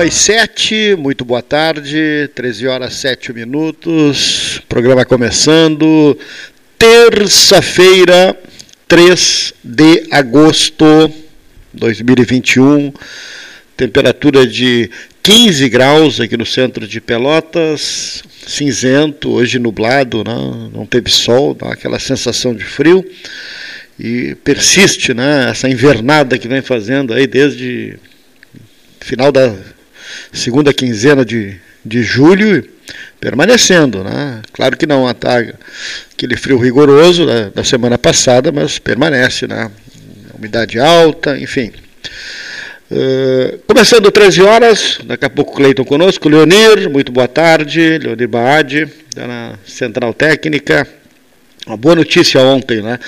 Uma e sete, muito boa tarde, 13 horas 7 minutos, programa começando, terça-feira, 3 de agosto 2021, temperatura de 15 graus aqui no centro de Pelotas, cinzento, hoje nublado, não, né? não teve sol, dá aquela sensação de frio. E persiste né, essa invernada que vem fazendo aí desde final da segunda quinzena de, de julho, permanecendo. Né? Claro que não ataca aquele frio rigoroso da, da semana passada, mas permanece. Né? Umidade alta, enfim. Uh, começando 13 horas, daqui a pouco Cleiton conosco, Leonir, muito boa tarde, Leonir Baade, da na Central Técnica. Uma boa notícia ontem, né?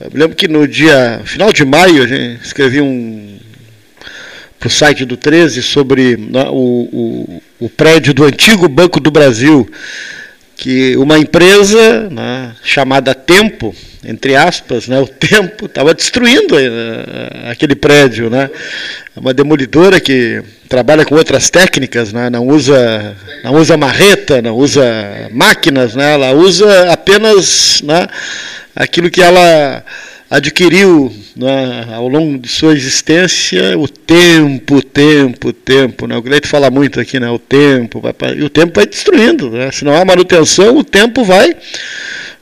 Eu lembro que no dia final de maio a gente escrevi um para o site do 13 sobre né, o, o, o, prédio do antigo Banco do Brasil, que uma empresa né, chamada Tempo, entre aspas, né, o Tempo, estava destruindo uh, aquele prédio. Né, é uma demolidora que trabalha com outras técnicas, né, não, usa, não usa marreta, não usa máquinas, né, ela usa apenas né, aquilo que ela adquiriu né, ao longo de sua existência o tempo, o tempo, tempo. Né? O Gleito fala muito aqui, né? o tempo, e o tempo vai destruindo. Né? Se não há manutenção, o tempo vai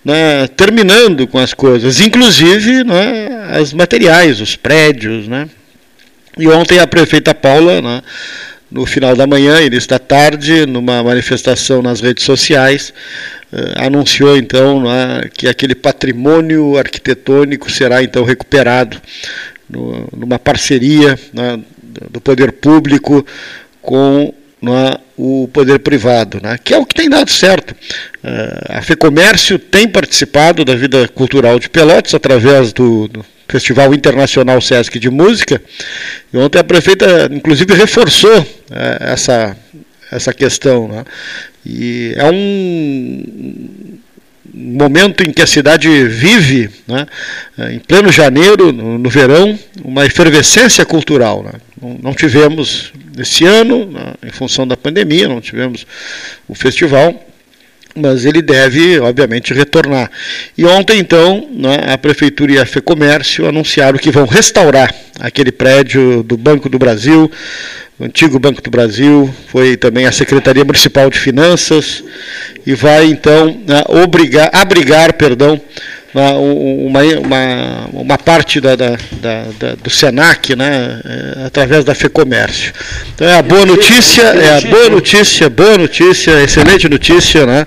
né, terminando com as coisas, inclusive né, as materiais, os prédios. Né? E ontem a prefeita Paula, né, no final da manhã, início da tarde, numa manifestação nas redes sociais, eh, anunciou então né, que aquele patrimônio arquitetônico será então recuperado numa parceria né, do poder público com né, o poder privado, né, que é o que tem dado certo. Uh, a FEComércio tem participado da vida cultural de Pelotas através do, do Festival Internacional Sesc de Música, e ontem a prefeita, inclusive, reforçou uh, essa, essa questão. Né? E é um momento em que a cidade vive, né, em pleno janeiro, no, no verão, uma efervescência cultural. Né? Não, não, tivemos esse ano, né, em função da pandemia, não tivemos o festival, mas ele deve, obviamente, retornar. E ontem, então, né, a Prefeitura e a FEComércio anunciaram que vão restaurar aquele prédio do Banco do Brasil, o antigo Banco do Brasil, foi também a Secretaria Municipal de Finanças e vai então né, obrigar, abrigar, perdão, uma, uma, uma parte da, da, da, do Senac, né, é, através da FEComércio. Então é a boa notícia, é a boa notícia, boa notícia, excelente notícia, né?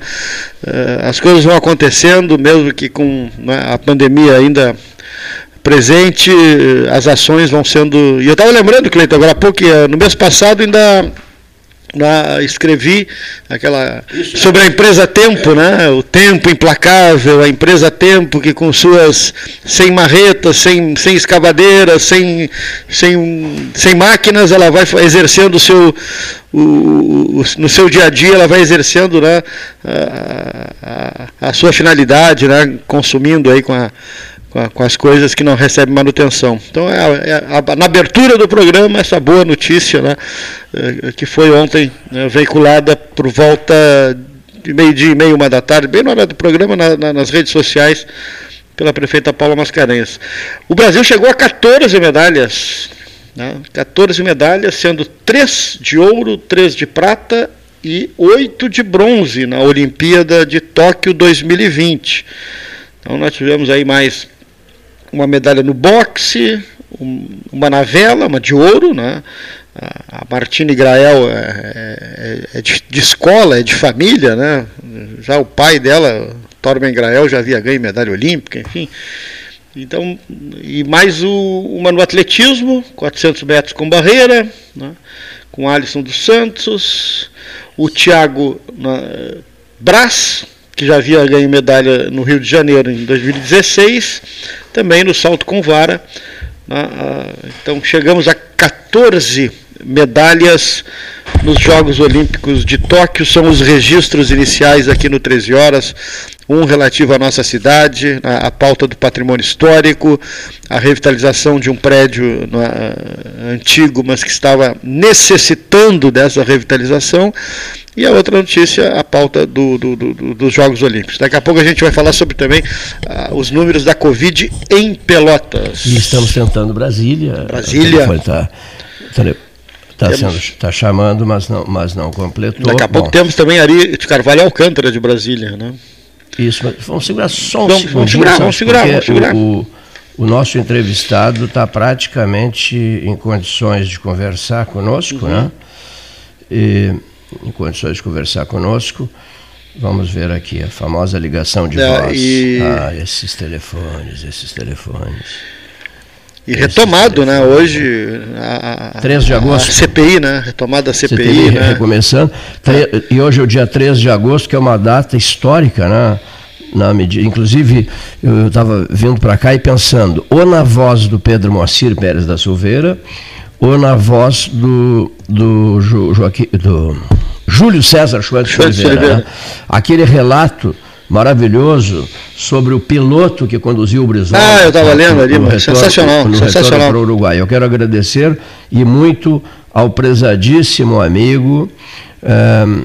É, as coisas vão acontecendo, mesmo que com né, a pandemia ainda presente, as ações vão sendo. E eu estava lembrando, Cleiton, agora há pouco, eh, no mês passado ainda escrevi aquela sobre a empresa Tempo, né? O Tempo implacável, a empresa Tempo que com suas sem marretas, sem, sem escavadeiras, sem, sem, sem máquinas, ela vai exercendo o seu o, o, no seu dia a dia, ela vai exercendo né, a, a, a sua finalidade, né? Consumindo aí com a com, as coisas que não recebem manutenção. Então, é, é na abertura do programa, essa boa notícia, né, é, que foi ontem né, veiculada por volta de meio-dia e meio, uma da tarde, bem na hora do programa, na, na, nas redes sociais, pela prefeita Paula Mascarenhas. O Brasil chegou a 14 medalhas, né, 14 medalhas, sendo 3 de ouro, 3 de prata e 8 de bronze na Olimpíada de Tóquio 2020. Então nós tivemos aí mais uma medalha no boxe, um, uma na vela, uma de ouro, né? A Martine Grael é, é, é de, de, escola, é de família, né? Já o pai dela, Torben Grael, já havia ganho medalha olímpica, enfim. Então, e mais o, uma no atletismo, 400 metros com barreira, né? com Alisson dos Santos, o Thiago na, Brás, que já havia ganho medalha no Rio de Janeiro em 2016, também no salto com vara. Né? Então chegamos a 14 medalhas nos Jogos Olímpicos de Tóquio. São os registros iniciais aqui no 13 Horas. Um relativo à nossa cidade, a, a pauta do patrimônio histórico, a revitalização de um prédio uh, antigo, mas que estava necessitando dessa revitalização. E a outra notícia, a pauta do, do, do, dos Jogos Olímpicos. Daqui a pouco a gente vai falar sobre também uh, os números da Covid em Pelotas. E estamos tentando Brasília. Brasília. Está tá sendo tá chamando, mas não, mas não completou. Daqui a pouco Bom, temos também Ari de Carvalho Alcântara de Brasília, né? Isso, mas vamos segurar só um vamos, vamos segurar, vamos segurar, vamos segurar. O, o, o nosso entrevistado está praticamente em condições de conversar conosco, uhum. né? E, em condições de conversar conosco. Vamos ver aqui a famosa ligação de é, voz. E... Ah, esses telefones, esses telefones. E retomado, né? Hoje. A, 3 de agosto. A CPI, né? Retomada da CPI. CPI né? Recomeçando. E hoje é o dia 13 de agosto, que é uma data histórica, né? Na medida, inclusive, eu estava vindo para cá e pensando, ou na voz do Pedro Moacir Pérez da Silveira, ou na voz do, do, Joaquim, do Júlio César Schwartz Oliveira. Né? Aquele relato maravilhoso sobre o piloto que conduziu o Brizola. Ah, eu estava lendo ali, no sensacional, no sensacional. para o Uruguai. Eu quero agradecer e muito ao prezadíssimo amigo um,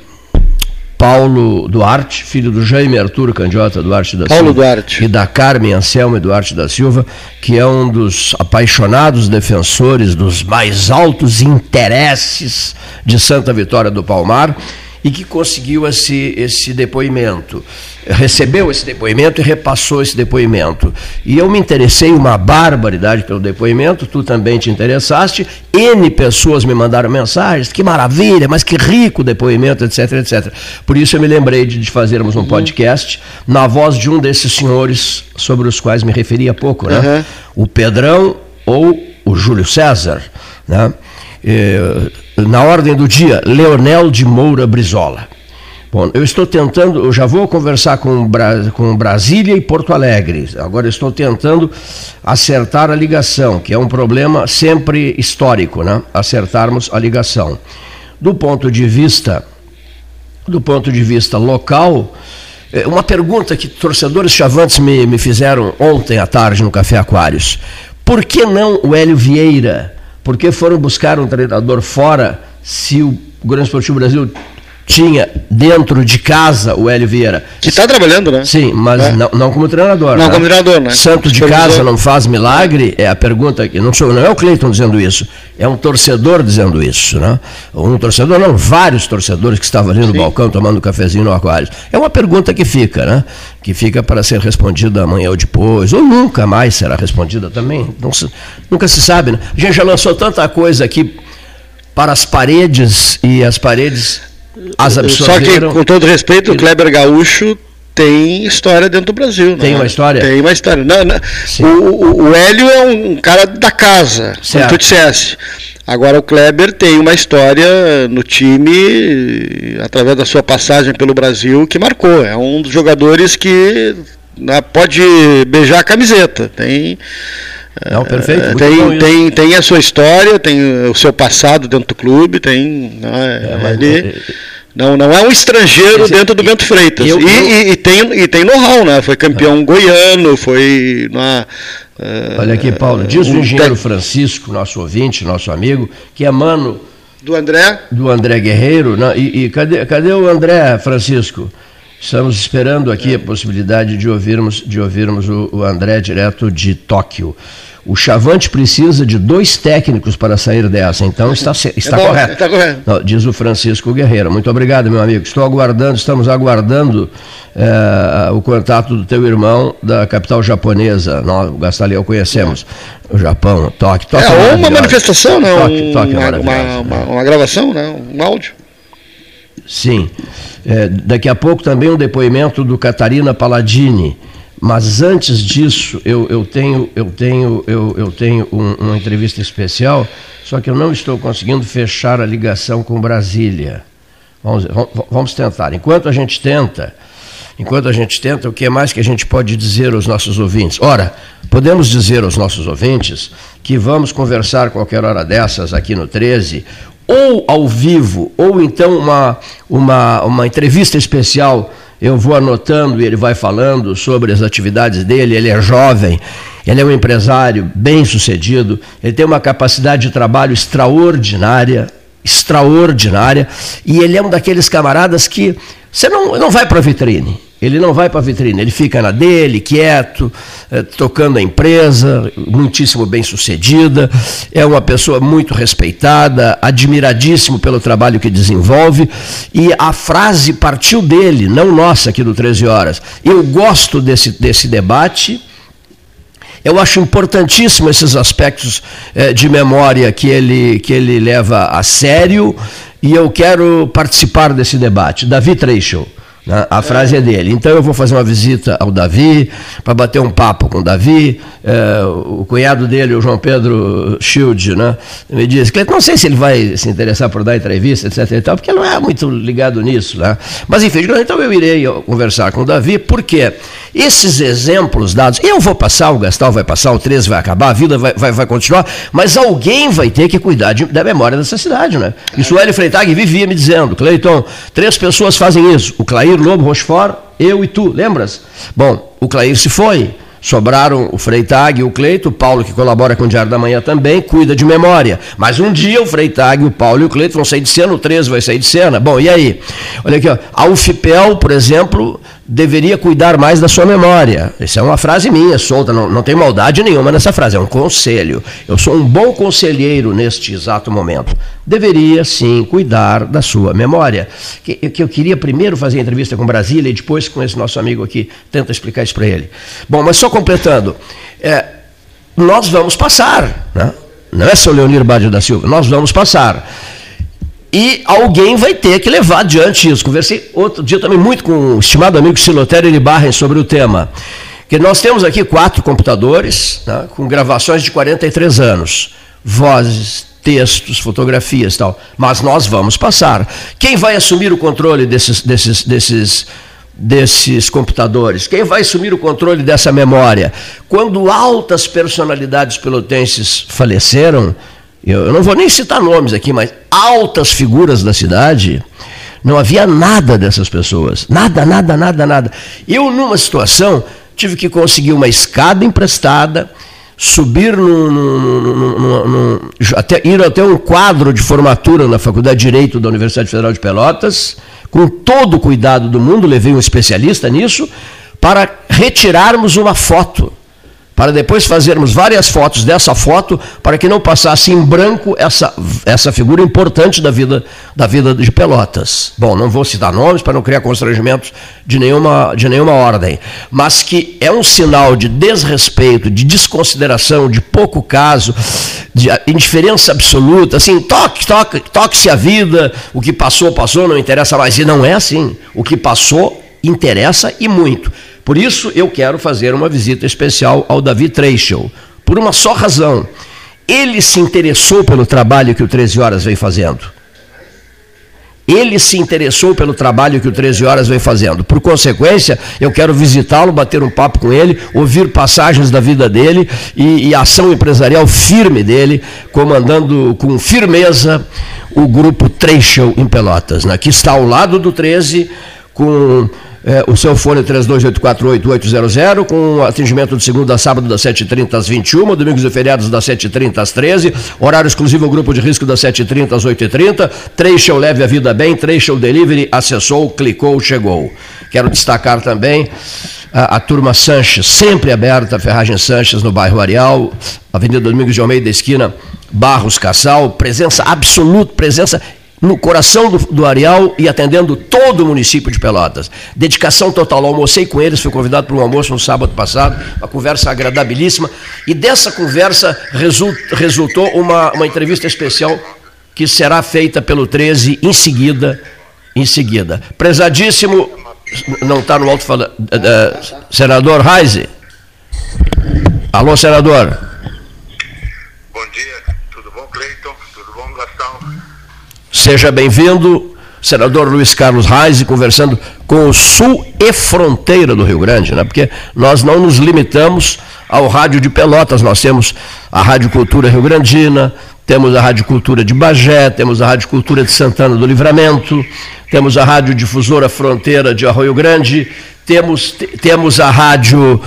Paulo Duarte, filho do Jaime Arturo Candiota Duarte da Paulo Silva. Duarte. E da Carmen Anselmo Duarte da Silva, que é um dos apaixonados defensores dos mais altos interesses de Santa Vitória do Palmar e que conseguiu esse, esse depoimento recebeu esse depoimento e repassou esse depoimento. E eu me interessei uma barbaridade pelo depoimento, tu também te interessaste, N pessoas me mandaram mensagens, que maravilha, mas que rico depoimento, etc, etc. Por isso eu me lembrei de fazermos um podcast na voz de um desses senhores sobre os quais me referi há pouco, né? Uhum. O Pedrão ou o Júlio César, né? Eh, na ordem do dia, Leonel de Moura Brizola. Bom, eu estou tentando, eu já vou conversar com, com Brasília e Porto Alegre. Agora estou tentando acertar a ligação, que é um problema sempre histórico, né? Acertarmos a ligação. Do ponto de vista, do ponto de vista local, é, uma pergunta que torcedores chavantes me, me fizeram ontem à tarde no Café Aquários. Por que não o Hélio Vieira? Por que foram buscar um treinador fora se o Grande Esportivo Brasil tinha dentro de casa o Hélio Vieira. Que está trabalhando, né? Sim, mas é. não, não, como treinador. Não né? como treinador, né? Santo de casa não faz milagre, é a pergunta que não, sou, não é o Cleiton dizendo isso, é um torcedor dizendo isso, né? Um torcedor, não, vários torcedores que estavam ali no Sim. balcão tomando um cafezinho no aquário. É uma pergunta que fica, né? Que fica para ser respondida amanhã ou depois, ou nunca mais será respondida também. Se, nunca se sabe, né? A gente já lançou tanta coisa aqui para as paredes e as paredes as Só que, com todo respeito, o Kleber Gaúcho tem história dentro do Brasil. Tem né? uma história? Tem uma história. Não, não. O, o, Hélio é um cara da casa, certo. como tu dissesse. Agora o Kleber tem uma história no time, através da sua passagem pelo Brasil, que marcou. É um dos jogadores que né, pode beijar a camiseta. Tem. Não, perfeito. tem, tem, tem a sua história, tem o seu passado dentro do clube, tem. Né, é, ele, é, não, não é um estrangeiro Esse, dentro do Bento Freitas. Eu, e, eu, e, e, tem, e tem know-how, né? Foi campeão é. goiano, foi. Na, uh, Olha aqui, Paulo, diz o engenheiro Francisco, nosso ouvinte, nosso amigo, que é mano. Do André? Do André Guerreiro. Né? E, e cadê, cadê o André, Francisco? Estamos esperando aqui é. a possibilidade de ouvirmos, de ouvirmos o, o André direto de Tóquio. O Chavante precisa de dois técnicos para sair dessa, então está, está é bom, correto. Está correto. Não, diz o Francisco Guerreiro. Muito obrigado, meu amigo. Estou aguardando, estamos aguardando é, o contato do teu irmão da capital japonesa. Nós, o Gastaliel, conhecemos. O Japão, toque, toque. É, ou uma manifestação, né? Toque uma, uma, uma, uma gravação, né? um áudio. Sim. É, daqui a pouco também um depoimento do Catarina Palladini mas antes disso, eu, eu tenho, eu tenho, eu, eu tenho um, uma entrevista especial, só que eu não estou conseguindo fechar a ligação com Brasília. Vamos, vamos tentar. Enquanto a gente tenta, enquanto a gente tenta, o que mais que a gente pode dizer aos nossos ouvintes? Ora, podemos dizer aos nossos ouvintes que vamos conversar qualquer hora dessas aqui no 13, ou ao vivo, ou então uma, uma, uma entrevista especial. Eu vou anotando e ele vai falando sobre as atividades dele. Ele é jovem, ele é um empresário bem sucedido, ele tem uma capacidade de trabalho extraordinária extraordinária e ele é um daqueles camaradas que você não, não vai para a vitrine. Ele não vai para a vitrine, ele fica na dele, quieto, eh, tocando a empresa, muitíssimo bem sucedida, é uma pessoa muito respeitada, admiradíssimo pelo trabalho que desenvolve, e a frase partiu dele, não nossa aqui do 13 Horas. Eu gosto desse, desse debate. Eu acho importantíssimo esses aspectos eh, de memória que ele, que ele leva a sério e eu quero participar desse debate. Davi Treichel. Né? A frase é dele. Então eu vou fazer uma visita ao Davi, para bater um papo com o Davi. É, o cunhado dele, o João Pedro Schild, né? me disse que não sei se ele vai se interessar por dar entrevista, etc. E tal, porque ele não é muito ligado nisso. Né? Mas enfim, então eu irei conversar com o Davi, porque esses exemplos dados, eu vou passar, o Gastal vai passar, o 13 vai acabar, a vida vai, vai, vai continuar, mas alguém vai ter que cuidar de, da memória dessa cidade. Né? Isso o Hélio Freitag vivia me dizendo, Cleiton, três pessoas fazem isso, o Clair Lobo Rochefort, eu e tu, lembras? Bom, o Clair se foi, Sobraram o Freitag e o Cleito, o Paulo, que colabora com o Diário da Manhã também, cuida de memória. Mas um dia o Freitag, o Paulo e o Cleito vão sair de cena, o 13 vai sair de cena. Bom, e aí? Olha aqui, ó. a UFPEL, por exemplo, deveria cuidar mais da sua memória. Essa é uma frase minha, solta, não, não tem maldade nenhuma nessa frase, é um conselho. Eu sou um bom conselheiro neste exato momento. Deveria sim cuidar da sua memória. Que, que eu queria primeiro fazer a entrevista com Brasília e depois com esse nosso amigo aqui, tenta explicar isso para ele. Bom, mas só completando, é, nós vamos passar, né? não é seu Leonir Bádio da Silva, nós vamos passar. E alguém vai ter que levar adiante isso. Conversei outro dia também muito com o estimado amigo Silotério Iribarren sobre o tema. Que nós temos aqui quatro computadores né, com gravações de 43 anos. Vozes, textos, fotografias e tal. Mas nós vamos passar. Quem vai assumir o controle desses, desses, desses, desses computadores? Quem vai assumir o controle dessa memória? Quando altas personalidades pelotenses faleceram, eu, eu não vou nem citar nomes aqui, mas altas figuras da cidade, não havia nada dessas pessoas. Nada, nada, nada, nada. Eu, numa situação, tive que conseguir uma escada emprestada, subir num, num, num, até, ir até um quadro de formatura na Faculdade de Direito da Universidade Federal de Pelotas, com todo o cuidado do mundo, levei um especialista nisso, para retirarmos uma foto para depois fazermos várias fotos dessa foto, para que não passasse em branco essa, essa figura importante da vida, da vida de Pelotas. Bom, não vou citar nomes para não criar constrangimentos de nenhuma, de nenhuma ordem, mas que é um sinal de desrespeito, de desconsideração, de pouco caso, de indiferença absoluta, assim, toque, toque, toque-se a vida, o que passou, passou, não interessa mais. E não é assim. O que passou interessa e muito. Por isso eu quero fazer uma visita especial ao Davi Treichel, por uma só razão. Ele se interessou pelo trabalho que o 13 Horas vem fazendo. Ele se interessou pelo trabalho que o 13 Horas vem fazendo. Por consequência, eu quero visitá-lo, bater um papo com ele, ouvir passagens da vida dele e, e ação empresarial firme dele, comandando com firmeza o grupo Treichel em Pelotas, né, que está ao lado do 13, com é, o seu fone 32848800, com atendimento de segunda a sábado das 7h30 às 21 domingos e feriados das 7h30 às 13 horário exclusivo ao grupo de risco das 7h30 às 8h30, Trecho Leve a Vida Bem, Trecho Delivery, acessou, clicou, chegou. Quero destacar também a, a, turma Sanches, sempre aberta, Ferragem Sanches, no bairro Areal, Avenida Domingos de Almeida, esquina Barros Cassal, presença absoluta, presença no coração do, do Areal e atendendo todo o município de Pelotas. Dedicação total. Almocei com eles, fui convidado para um almoço no sábado passado, uma conversa agradabilíssima. E dessa conversa result, resultou uma, uma entrevista especial que será feita pelo 13 em seguida. Em seguida. Prezadíssimo, não está no alto falando, uh, uh, senador Reise. Alô, senador. Bom dia, tudo bom, Cleiton? Tudo bom, Gastão? Seja bem-vindo, senador Luiz Carlos Reis, conversando com o sul e fronteira do Rio Grande, né? porque nós não nos limitamos ao rádio de Pelotas. Nós temos a Rádio Cultura Rio Grandina, temos a Rádio Cultura de Bagé, temos a Rádio Cultura de Santana do Livramento, temos a Rádio Difusora Fronteira de Arroio Grande, temos, temos a Rádio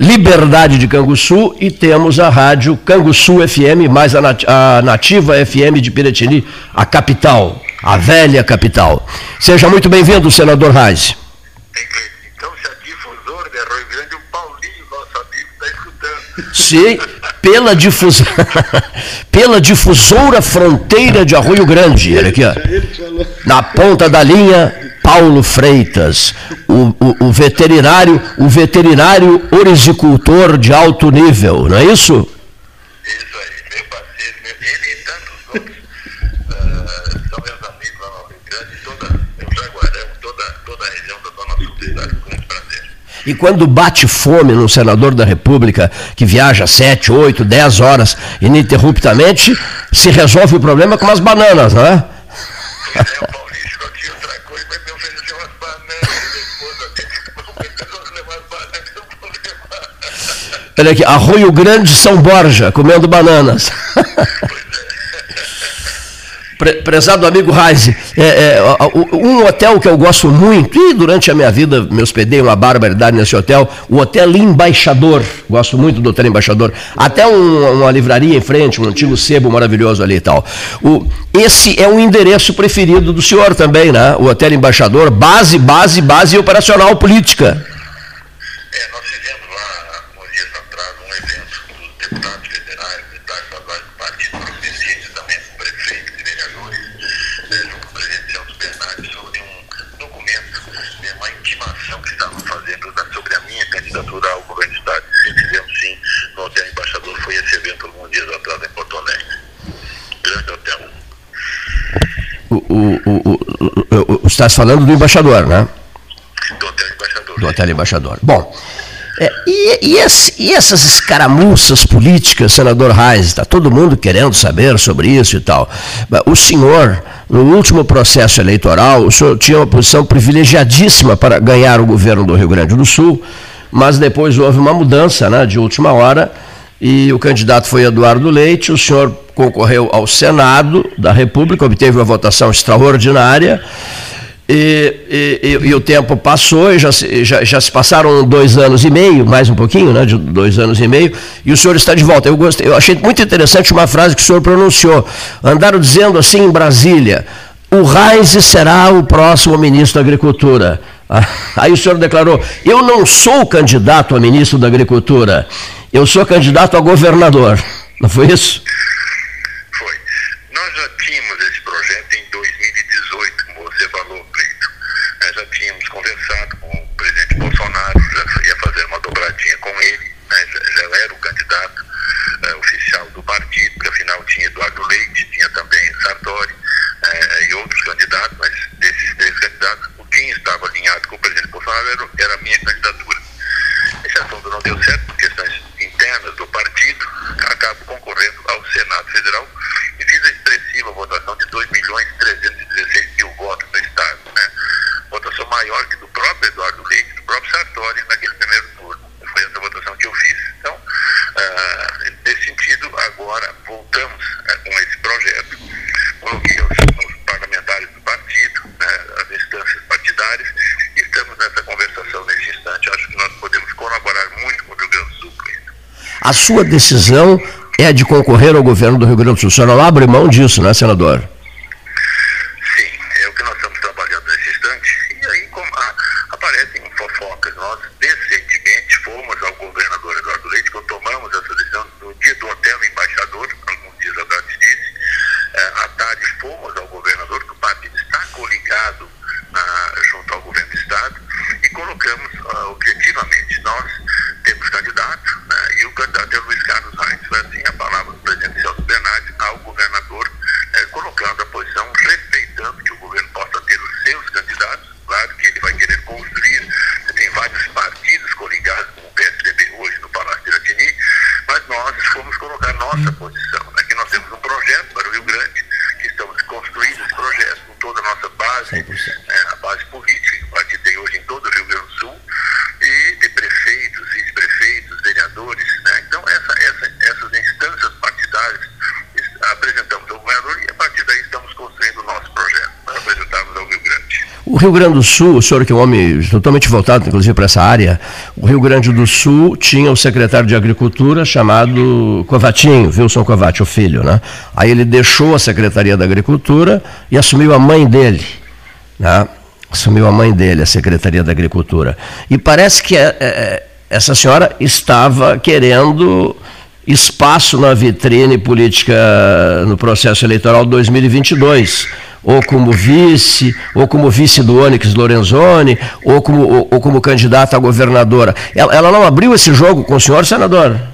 Liberdade de Canguçu e temos a Rádio Canguçu FM, mais a Nativa FM de Piratini, a capital, a velha capital. Seja muito bem-vindo, senador Reis. Então, se a difusora de Arroio Grande, o Paulinho, nosso amigo, está escutando. Sim, pela, difus... pela difusora fronteira de Arroio Grande, olha aqui, ó. Na ponta da linha, Paulo Freitas, o, o, o, veterinário, o veterinário orisicultor de alto nível, não é isso? Isso aí, meu parceiro, meu, ele e tantos outros uh, E quando bate fome no senador da República, que viaja 7, 8, 10 horas ininterruptamente, se resolve o problema com umas bananas, não é? é Olha aqui, Arroio Grande São Borja, comendo bananas. Prezado amigo Reise, é, é, um hotel que eu gosto muito, e durante a minha vida me hospedei uma barbaridade nesse hotel, o Hotel Embaixador, gosto muito do Hotel Embaixador, até um, uma livraria em frente, um antigo sebo maravilhoso ali e tal. O, esse é um endereço preferido do senhor também, né? O Hotel Embaixador, base, base, base operacional política. O, o, o, estás falando do embaixador, né? Do hotel embaixador. Do hotel embaixador. Bom, é, e, e, esse, e, essas escaramuças políticas, senador Reis, está todo mundo querendo saber sobre isso e tal. O senhor, no último processo eleitoral, o senhor tinha uma posição privilegiadíssima para ganhar o governo do Rio Grande do Sul, mas depois houve uma mudança né, de última hora e o candidato foi Eduardo Leite, o senhor concorreu ao Senado da República, obteve uma votação extraordinária, e, e, e, o tempo passou, e já, já, já, se passaram dois anos e meio, mais um pouquinho, né, de dois anos e meio, e o senhor está de volta. Eu, gostei, eu achei muito interessante uma frase que o senhor pronunciou. Andaram dizendo assim em Brasília, o Reis será o próximo ministro da Agricultura. Aí o senhor declarou: Eu não sou candidato a ministro da Agricultura, eu sou candidato a governador. Não foi isso? Foi. Nós já tínhamos esse projeto em 2018, como você falou, Cleito. Nós já tínhamos conversado com o presidente Bolsonaro, já ia fazer uma dobradinha com ele, né? já, já, era o candidato é, oficial do partido, porque afinal tinha Eduardo Leite, tinha também Sartori é, e outros candidatos, mas desses três candidatos, o quem estava alinhado com o presidente Bolsonaro era, era a minha candidatura. Esse assunto não deu certo por questões internas do partido, acabo concorrendo ao Senado Federal e fiz a expressiva votação de 2 milhões 316 mil votos no Estado. Né? Votação maior que do próprio Eduardo Leite, do próprio Sartori naquele primeiro turno. Foi essa votação que eu fiz. Então, uh, nesse sentido, agora voltamos uh, com esse projeto. Coloquei os, os parlamentares do partido, né, as instâncias partidárias, e estamos nessa conversação nesse instante. Acho que nós podemos colaborar muito com o Rio Grande do Sul a sua decisão é de concorrer ao governo do Rio Grande do Sul. O senhor não abre mão disso, né, senador? Rio Grande do Sul, o senhor que é um homem totalmente voltado, inclusive, para essa área, o Rio Grande do Sul tinha um secretário de Agricultura chamado Covatinho, Wilson Covati, o filho, né? Aí ele deixou a Secretaria da Agricultura e assumiu a mãe dele, né? Assumiu a mãe dele, a Secretaria da Agricultura. E parece que é, é, é essa senhora estava querendo espaço na vitrine política no processo eleitoral 2022 ou como vice, ou como vice do Onyx Lorenzoni, ou como, ou, ou como candidata a governadora. Ela, ela não abriu esse jogo com o senhor, senadora?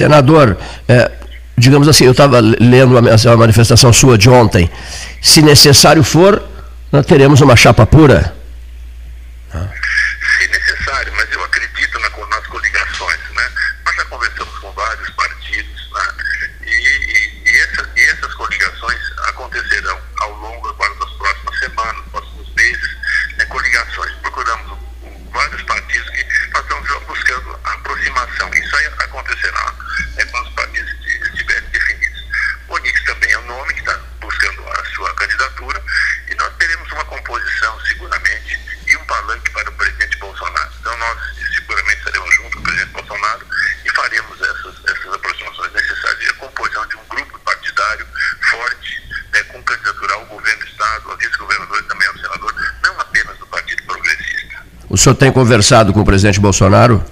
Senador, é, digamos assim, eu estava lendo a, a manifestação sua de ontem. Se necessário for, nós teremos uma chapa pura. senhor tem conversado com o presidente Bolsonaro?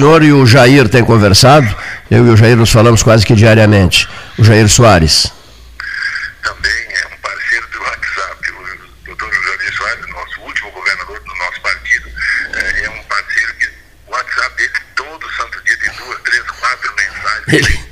senhor e o Jair têm conversado? Eu e o Jair nos falamos quase que diariamente. O Jair Soares. Também é um parceiro do WhatsApp. O doutor Jair Soares, nosso último governador do nosso partido, eh, é um parceiro que o WhatsApp dele todo santo dia tem duas, três, quatro mensagens. Ele...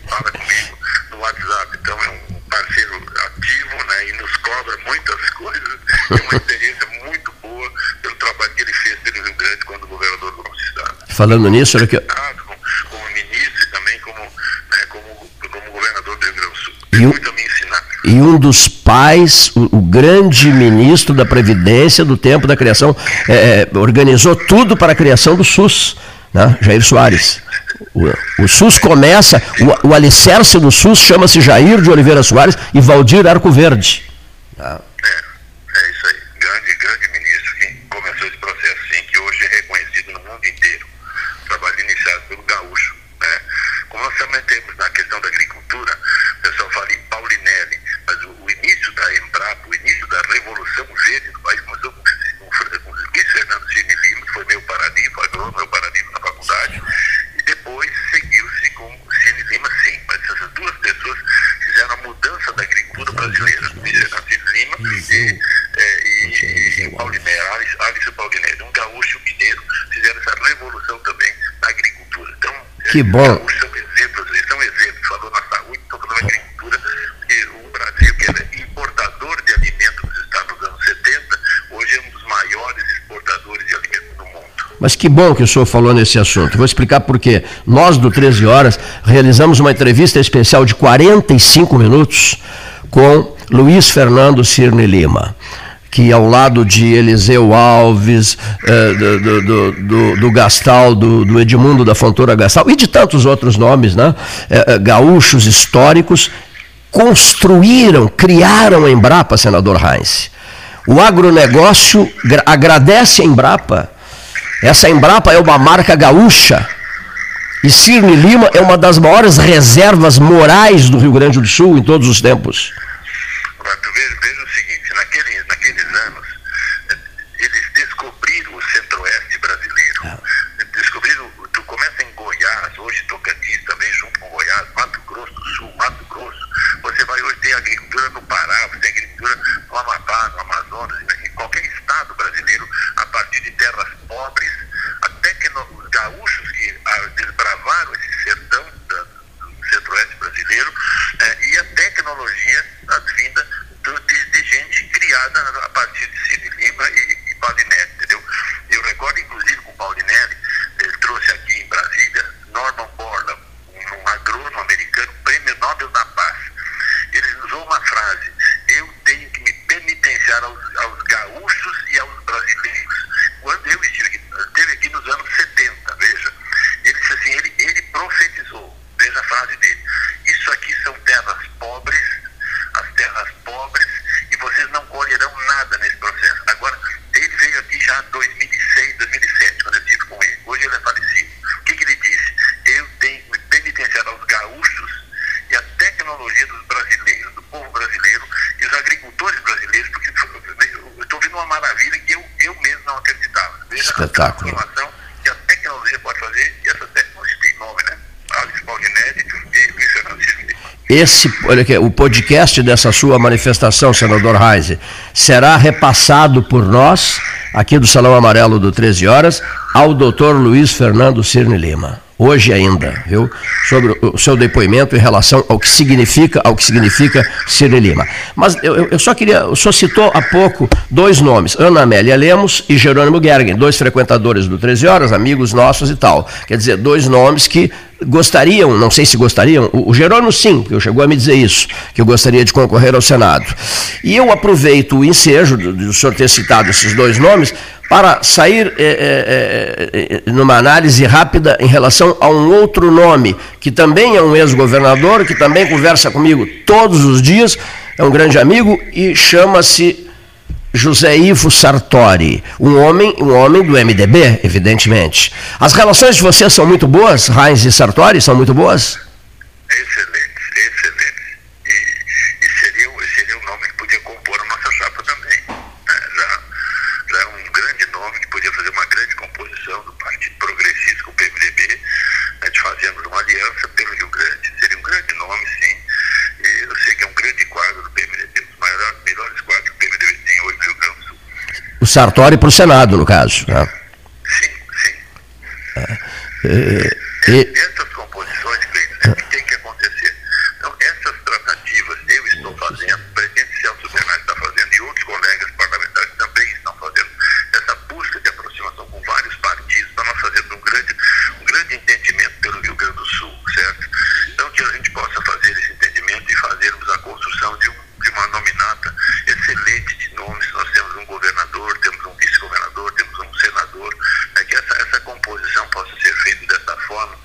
Falando nisso, olha aqui. Como ministro também, como, né, como, como governador do Rio Grande do Sul. E um, muito a me ensinar. E um dos pais, o, o, grande ministro da Previdência do tempo da criação, é, é, organizou tudo para a criação do SUS, né? Jair Soares. O, o SUS começa, o, o alicerce do SUS chama-se Jair de Oliveira Soares e Valdir Arco Verde. Né. Que bom. São exemplos, eles são exemplos. Falou na saúde, falando na agricultura, que o Brasil, que é importador de alimentos nos Estados nos anos 70, hoje é um dos maiores exportadores de alimentos do mundo. Mas que bom que o senhor falou nesse assunto. Vou explicar por quê. Nós, do 13 Horas, realizamos uma entrevista especial de 45 minutos com Luiz Fernando Cirne Lima que ao lado de Eliseu Alves, do, do, do, do, Gastal, do, do, Edmundo da Fontoura Gastal, e de tantos outros nomes, né? Eh, eh, gaúchos históricos, construíram, criaram a Embrapa, senador Heinz. O agronegócio agradece a Embrapa. Essa Embrapa é uma marca gaúcha. E Cirne Lima é uma das maiores reservas morais do Rio Grande do Sul em todos os tempos. Veja, o seguinte, naquele, naqueles anos, eles descobriram o centro-oeste brasileiro. É. Descobriram, tu começa em Goiás, hoje Tocantins também junto com Goiás, Mato Grosso do Sul, Mato Grosso. Você vai hoje ter agricultura no Pará, você tem agricultura no Amapá, no Amazonas, em qualquer estado brasileiro, a partir de terras pobres, até que os gaúchos que ah, desbravaram esse sertão do centro-oeste brasileiro, eh, e a tecnologia advinda de, de, gente criada a partir de Cid Lima e, e Paulinelli, entendeu? Eu recordo, inclusive, com o Paulinelli, ele trouxe aqui em Brasília Norman Borlaug, um agrônomo americano, prêmio Nobel da Paz. Ele usou uma frase, eu tenho que me penitenciar aos, aos gaúchos e aos brasileiros. Quando eu estive aqui, esteve aqui nos anos 70, veja, ele disse assim, ele, ele profetizou, veja a frase dele, isso aqui são terras pobres, as terras pobres, e vocês não colherão nada nesse processo. Agora, ele veio aqui já em 2006, 2007, quando eu estive com ele. Hoje ele é falecido. O que, que ele disse? Eu tenho que me penitenciar aos gaúchos e a tecnologia dos brasileiros, do povo brasileiro e os agricultores brasileiros, porque eu estou vendo uma maravilha que eu, eu mesmo não acreditava. Veja Espetáculo. a transformação que a tecnologia pode fazer, e essa tecnologia tem nome, né? E Fernando esse, olha aqui, o podcast dessa sua manifestação, senador Reise, será repassado por nós, aqui do Salão Amarelo do 13 Horas, ao doutor Luiz Fernando Cirne Lima hoje ainda, viu? Sobre o seu depoimento em relação ao que significa, ao que significa Ciro Lima. Mas eu, eu só queria, o senhor citou há pouco dois nomes, Ana Amélia Lemos e Jerônimo Gergen, dois frequentadores do 13 Horas, amigos nossos e tal. Quer dizer, dois nomes que gostariam, não sei se gostariam, o, Jerônimo sim, porque chegou a me dizer isso, que eu gostaria de concorrer ao Senado. E eu aproveito o ensejo do, do senhor ter citado esses dois nomes para sair é, é, numa análise rápida em relação a um outro nome, que também é um ex-governador, que também conversa comigo todos os dias, é um grande amigo e chama-se José Ivo Sartori, um homem, um homem do MDB, evidentemente. As relações de vocês são muito boas, Heinz e Sartori, são muito boas? Excelente. E, e seria, seria um nome que podia compor a nossa chapa também. Né? Já, já é um grande nome que podia fazer uma grande composição do Partido Progressista com o PMDB. Né? De fazermos uma aliança pelo Rio Grande. Seria um grande nome, sim. E eu sei que é um grande quadro do PMDB, um dos maiores, melhores quadros que o PMDB tem hoje no Rio Grande do Sul. O Sartori para o Senado, no caso. Né? Sim, sim. É, é, e... Essas composições, Cleiton, que tem que acontecer. Então, essas tratativas eu estou fazendo, o presidente Celso Bernardo está fazendo e outros colegas parlamentares também estão fazendo essa busca de aproximação com vários partidos para nós fazermos um grande, um grande entendimento pelo Rio Grande do Sul, certo? Então, que a gente possa fazer esse entendimento e fazermos a construção de, um, de uma nominata excelente de nomes. Nós temos um governador, temos um vice-governador, temos um senador, é que essa, essa composição possa ser feita dessa forma,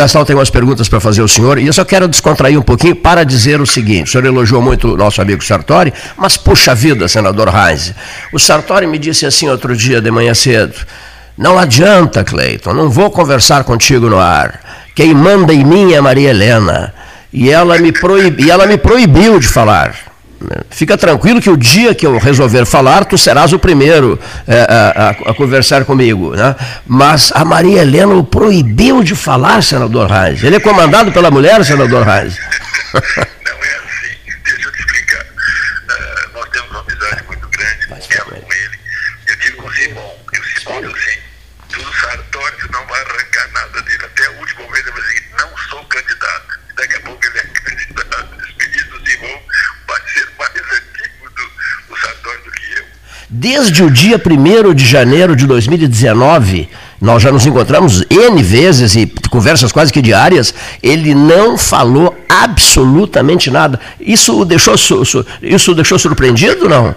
Gastal tem umas perguntas para fazer ao senhor e eu só quero descontrair um pouquinho para dizer o seguinte: o senhor elogiou muito o nosso amigo Sartori, mas puxa vida, senador Reis. O Sartori me disse assim outro dia de manhã cedo: não adianta, Cleiton, não vou conversar contigo no ar. Quem manda em mim é Maria Helena. E ela me, e ela me proibiu de falar. Fica tranquilo que o dia que eu resolver falar, tu serás o primeiro é, a, a, a, conversar comigo. Né? Mas a Maria Helena o proibiu de falar, senador Reis. Ele é comandado pela mulher, senador Reis. Não é assim. Deixa eu te explicar. Uh, nós temos uma amizade muito grande com ela, com ele. Eu digo com o Simão, e o Simão diz assim, tu Sartori, tu não vai arrancar nada dele. Até o último momento ele vai dizer, não sou candidato. Daqui a pouco ele é candidato. Despedido do Simão vai ser mais antigo do, do Sartori do que eu. Desde o dia 1 de janeiro de 2019, nós já nos encontramos N vezes e conversas quase que diárias, ele não falou absolutamente nada. Isso o deixou, isso o deixou surpreendido, não?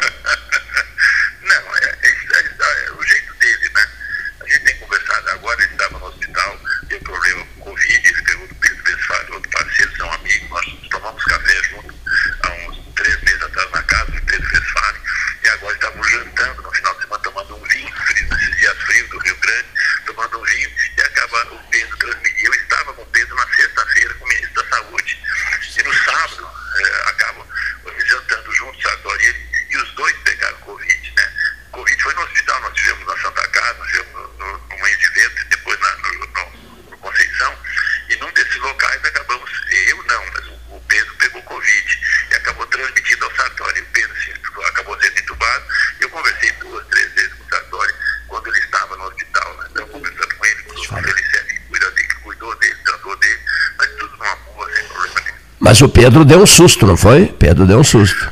O Pedro deu um susto, não foi? Pedro deu um susto.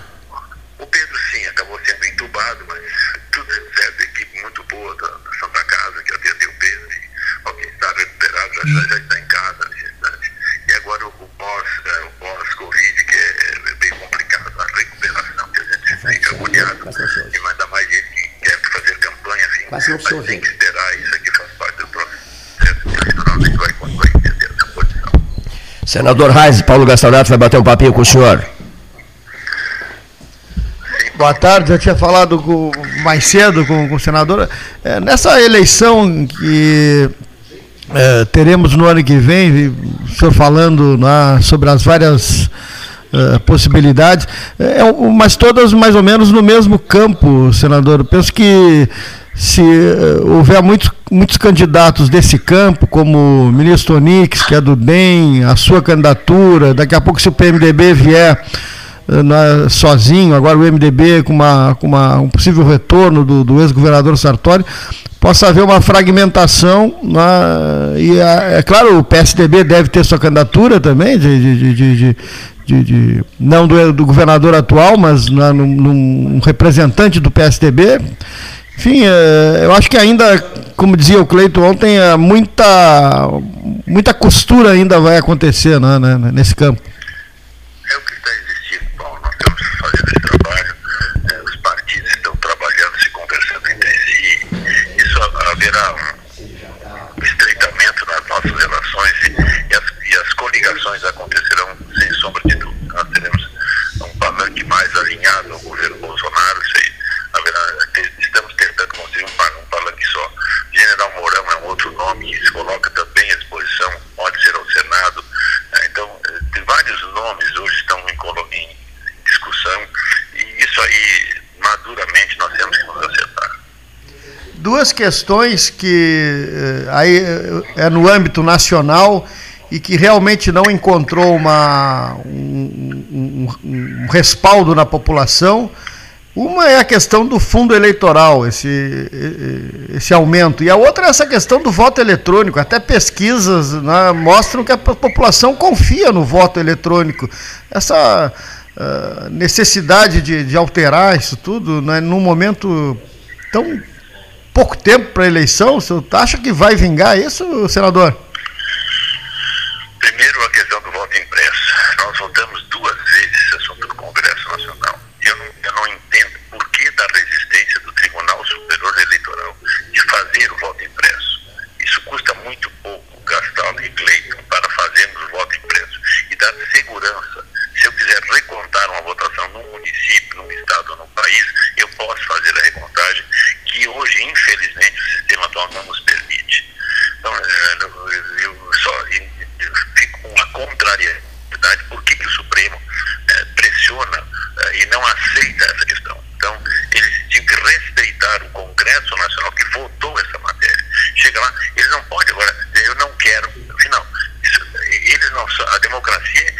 O Pedro, sim, acabou sendo entubado, mas tudo certo, a equipe muito boa da, da Santa Casa que atendeu o Pedro. E, ok, está recuperado, já, já, está em casa nesse instante. E agora o pós, é, o pós-Covid, que é, é, bem complicado, a recuperação, que a gente fica agoniado. E ainda mais ele que quer fazer campanha, assim, mas tem que esperar, isso aqui faz parte do processo. Naturalmente vai, vai entender essa posição. Senador Reis, Paulo Gastanato vai bater um papinho com o senhor. Boa tarde, eu tinha falado com, mais cedo com, com o senador. É, nessa eleição que é, teremos no ano que vem, o senhor falando né, sobre as várias é, possibilidades, é, mas todas mais ou menos no mesmo campo, senador. Penso que se uh, houver muitos, muitos candidatos desse campo, como o ministro Onix, que é do DEM, a sua candidatura, daqui a pouco se o PMDB vier uh, sozinho, agora o MDB com, uma, com uma, um possível retorno do, do ex-governador Sartori, possa haver uma fragmentação, né, e é claro, o PSDB deve ter sua candidatura também, de, de, de, de, não do, do, governador atual, mas né, num, num representante do PSDB, enfim, é, eu acho que ainda, como dizia o Cleito ontem, é muita, muita costura ainda vai acontecer né, né, nesse campo. É o que está existindo. Nós estamos fazendo esse trabalho. É, os partidos estão trabalhando, se conversando. Isso haverá um estreitamento nas nossas relações e, as, e as coligações acontecerão sem sombra de dúvida. Nós teremos um palanque mais alinhado ao governo Bolsonaro. Isso aí haverá estamos tentando construir um, um palanque só. General Mourão é um outro nome que se coloca também à disposição, pode ser ao Senado. É, então, tem vários nomes hoje estão em, em discussão e isso aí, maduramente, nós temos que nos acertar. Duas questões que eh, aí é no âmbito nacional e que realmente não encontrou uma, um, um, um respaldo na população uma é a questão do fundo eleitoral, esse, esse aumento, e a outra é essa questão do voto eletrônico. Até pesquisas né, mostram que a população confia no voto eletrônico. Essa uh, necessidade de, de, alterar isso tudo, né, num momento tão pouco tempo para a eleição. O senhor acha que vai vingar isso, senador? Primeiro, a questão do voto impresso. Nós votamos duas vezes esse assunto no Congresso Nacional. Eu não, eu não entendo por que da resistência do Tribunal Superior Eleitoral de fazer o voto impresso. Isso custa muito pouco, Gastaldo e Cleiton, para fazermos o voto impresso e dar segurança. Se eu quiser recontar uma votação num município, num estado ou num país, eu posso fazer a recontagem que hoje, infelizmente, o sistema atual não nos permite. Então, eh, eu só eu fico com a contrariedade, por que, que o Supremo é, pressiona é, e não aceita essa questão? Então, eles tinham que respeitar o Congresso Nacional que votou essa matéria. Chega lá, eles não podem agora eu não quero, afinal, isso, eles não, a democracia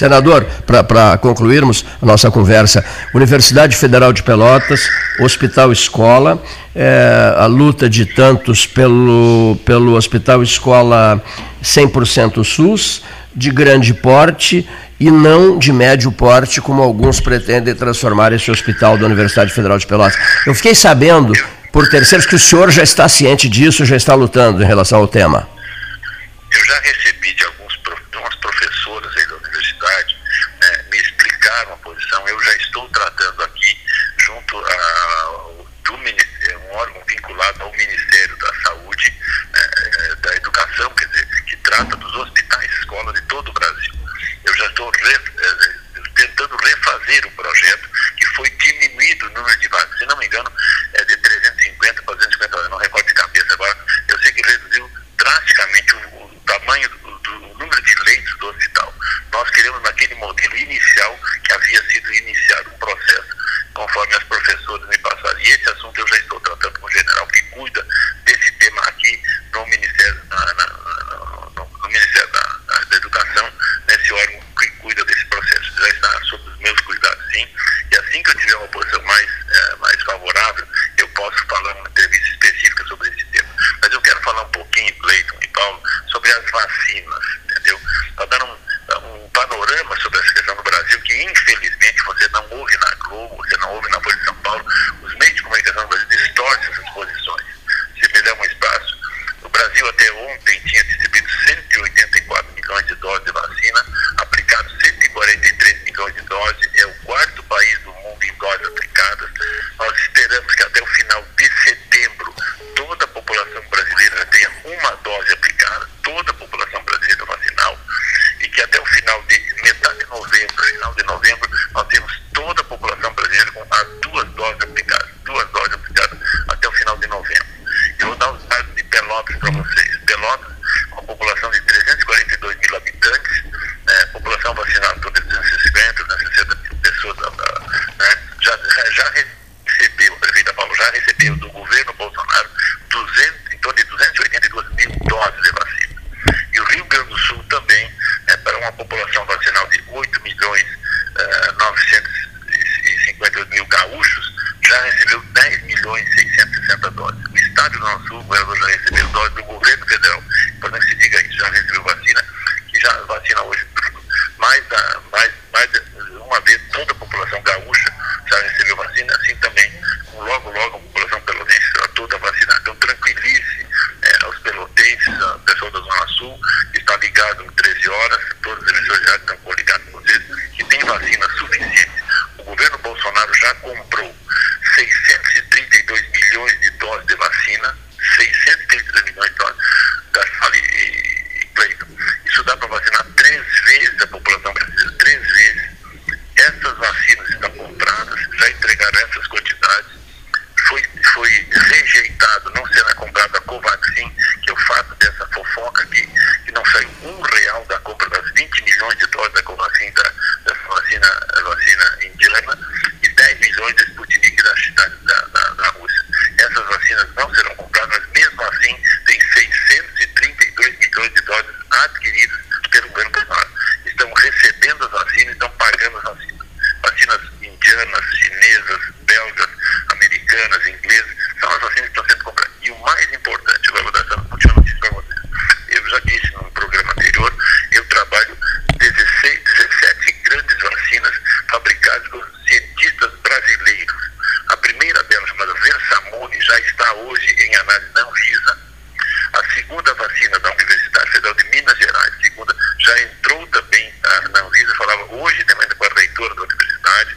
Senador, para concluirmos a nossa conversa, Universidade Federal de Pelotas, Hospital Escola, é, a luta de tantos pelo, pelo Hospital Escola 100% SUS, de grande porte e não de médio porte, como alguns pretendem transformar esse hospital da Universidade Federal de Pelotas. Eu fiquei sabendo por terceiros que o senhor já está ciente disso, já está lutando em relação ao tema. segunda vacina da Universidade Federal de Minas Gerais, segunda, já entrou também, ah, na Ana falava hoje né, também com a reitora da universidade,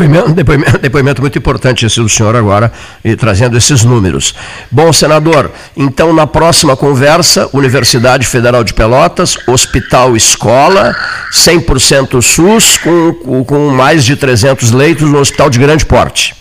depoimento, depoimento, depoimento muito importante esse do senhor agora, e trazendo esses números. Bom, senador, então na próxima conversa, Universidade Federal de Pelotas, Hospital Escola, 100% SUS, com, com mais de 300 leitos no hospital de grande porte.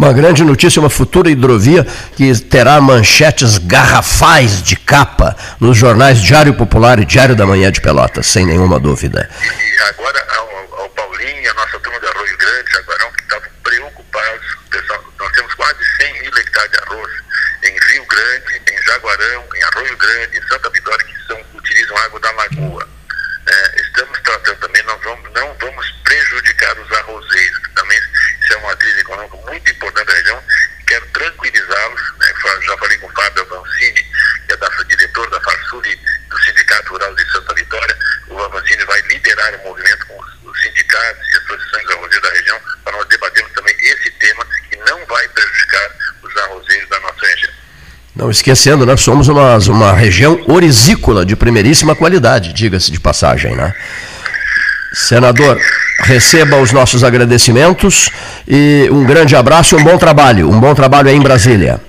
Uma grande notícia, uma futura hidrovia que terá manchetes garrafais de capa nos jornais Diário Popular e Diário da Manhã de Pelotas, sem nenhuma dúvida. esquecendo, né? Somos uma, uma região orizícola de primeiríssima qualidade, diga-se de passagem, né? Senador, receba os nossos agradecimentos e um grande abraço e um bom trabalho. Um bom trabalho aí em Brasília.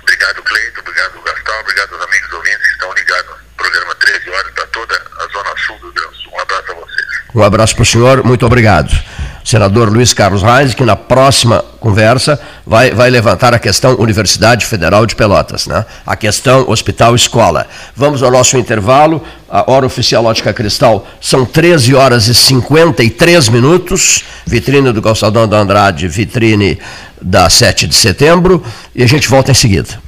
Obrigado, Cleito. Obrigado, Gastão. Obrigado aos amigos ouvintes que estão ligados. Programa 13 horas para toda a Zona Sul do Rio Um abraço a vocês. Um abraço para o senhor. Muito obrigado. Senador Luiz Carlos Reis, que na próxima conversa vai, vai levantar a questão Universidade Federal de Pelotas, né? a questão hospital-escola. Vamos ao nosso intervalo, a hora oficial Ótica Cristal são 13 horas e 53 minutos, vitrine do Calçadão da Andrade, vitrine da 7 de setembro, e a gente volta em seguida.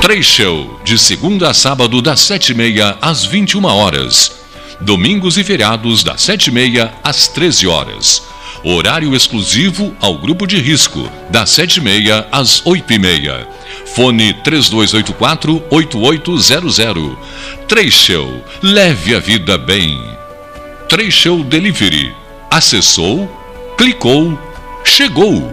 Três Show, de segunda a sábado, das 7h30 às 21 horas. Domingos e feriados, das 7h30 às 13 horas. Horário exclusivo ao grupo de risco, das 7h30 às 8h30. Fone 3284-8800. Três Show, leve a vida bem. Três Show Delivery. Acessou, clicou, chegou.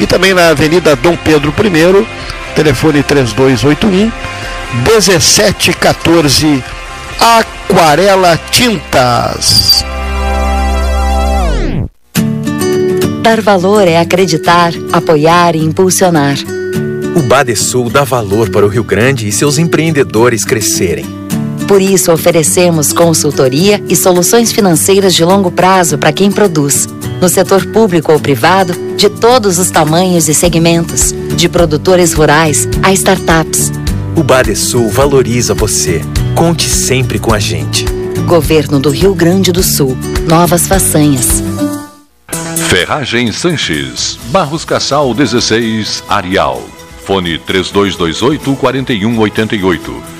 E também na Avenida Dom Pedro I, telefone 3281 1714. Aquarela Tintas. Dar valor é acreditar, apoiar e impulsionar. O Badesul dá valor para o Rio Grande e seus empreendedores crescerem. Por isso, oferecemos consultoria e soluções financeiras de longo prazo para quem produz, no setor público ou privado, de todos os tamanhos e segmentos, de produtores rurais a startups. O Badesul valoriza você. Conte sempre com a gente. Governo do Rio Grande do Sul. Novas façanhas. Ferragem Sanches, Barros Cassal 16, Arial. Fone 3228 4188.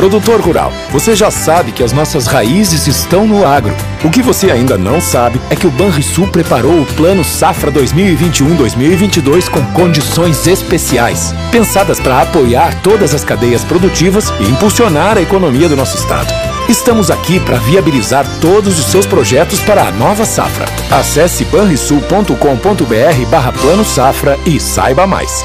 Produtor rural, você já sabe que as nossas raízes estão no agro. O que você ainda não sabe é que o Banrisul preparou o Plano Safra 2021-2022 com condições especiais, pensadas para apoiar todas as cadeias produtivas e impulsionar a economia do nosso estado. Estamos aqui para viabilizar todos os seus projetos para a nova safra. Acesse banrisul.com.br barra Plano Safra e saiba mais.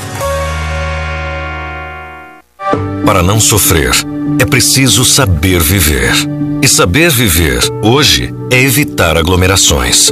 Para não sofrer, é preciso saber viver. E saber viver, hoje, é evitar aglomerações,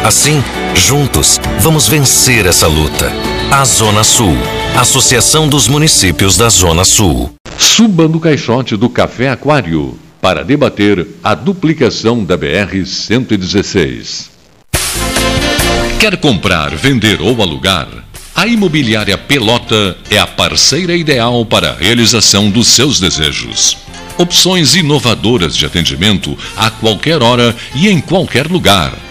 Assim, juntos, vamos vencer essa luta. A Zona Sul. Associação dos Municípios da Zona Sul. Suba no caixote do Café Aquário para debater a duplicação da BR-116. Quer comprar, vender ou alugar? A Imobiliária Pelota é a parceira ideal para a realização dos seus desejos. Opções inovadoras de atendimento a qualquer hora e em qualquer lugar.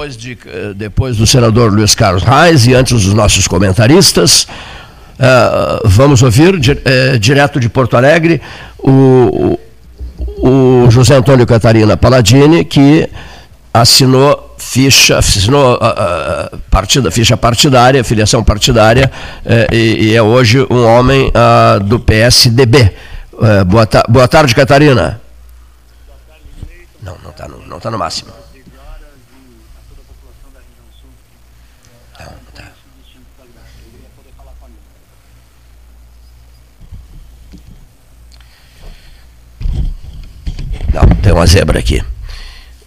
Depois, de, eh, depois do senador Luiz Carlos Reis e antes dos nossos comentaristas, uh, vamos ouvir uh, direto de Porto Alegre o, o, José Antônio Catarina Palladini, que assinou ficha, assinou uh, partida, ficha partidária, filiação partidária, e, e, é hoje um homem uh, do PSDB. boa, ta boa tarde, Catarina. Não, não está no, tá no máximo. Não, tem uma zebra aqui.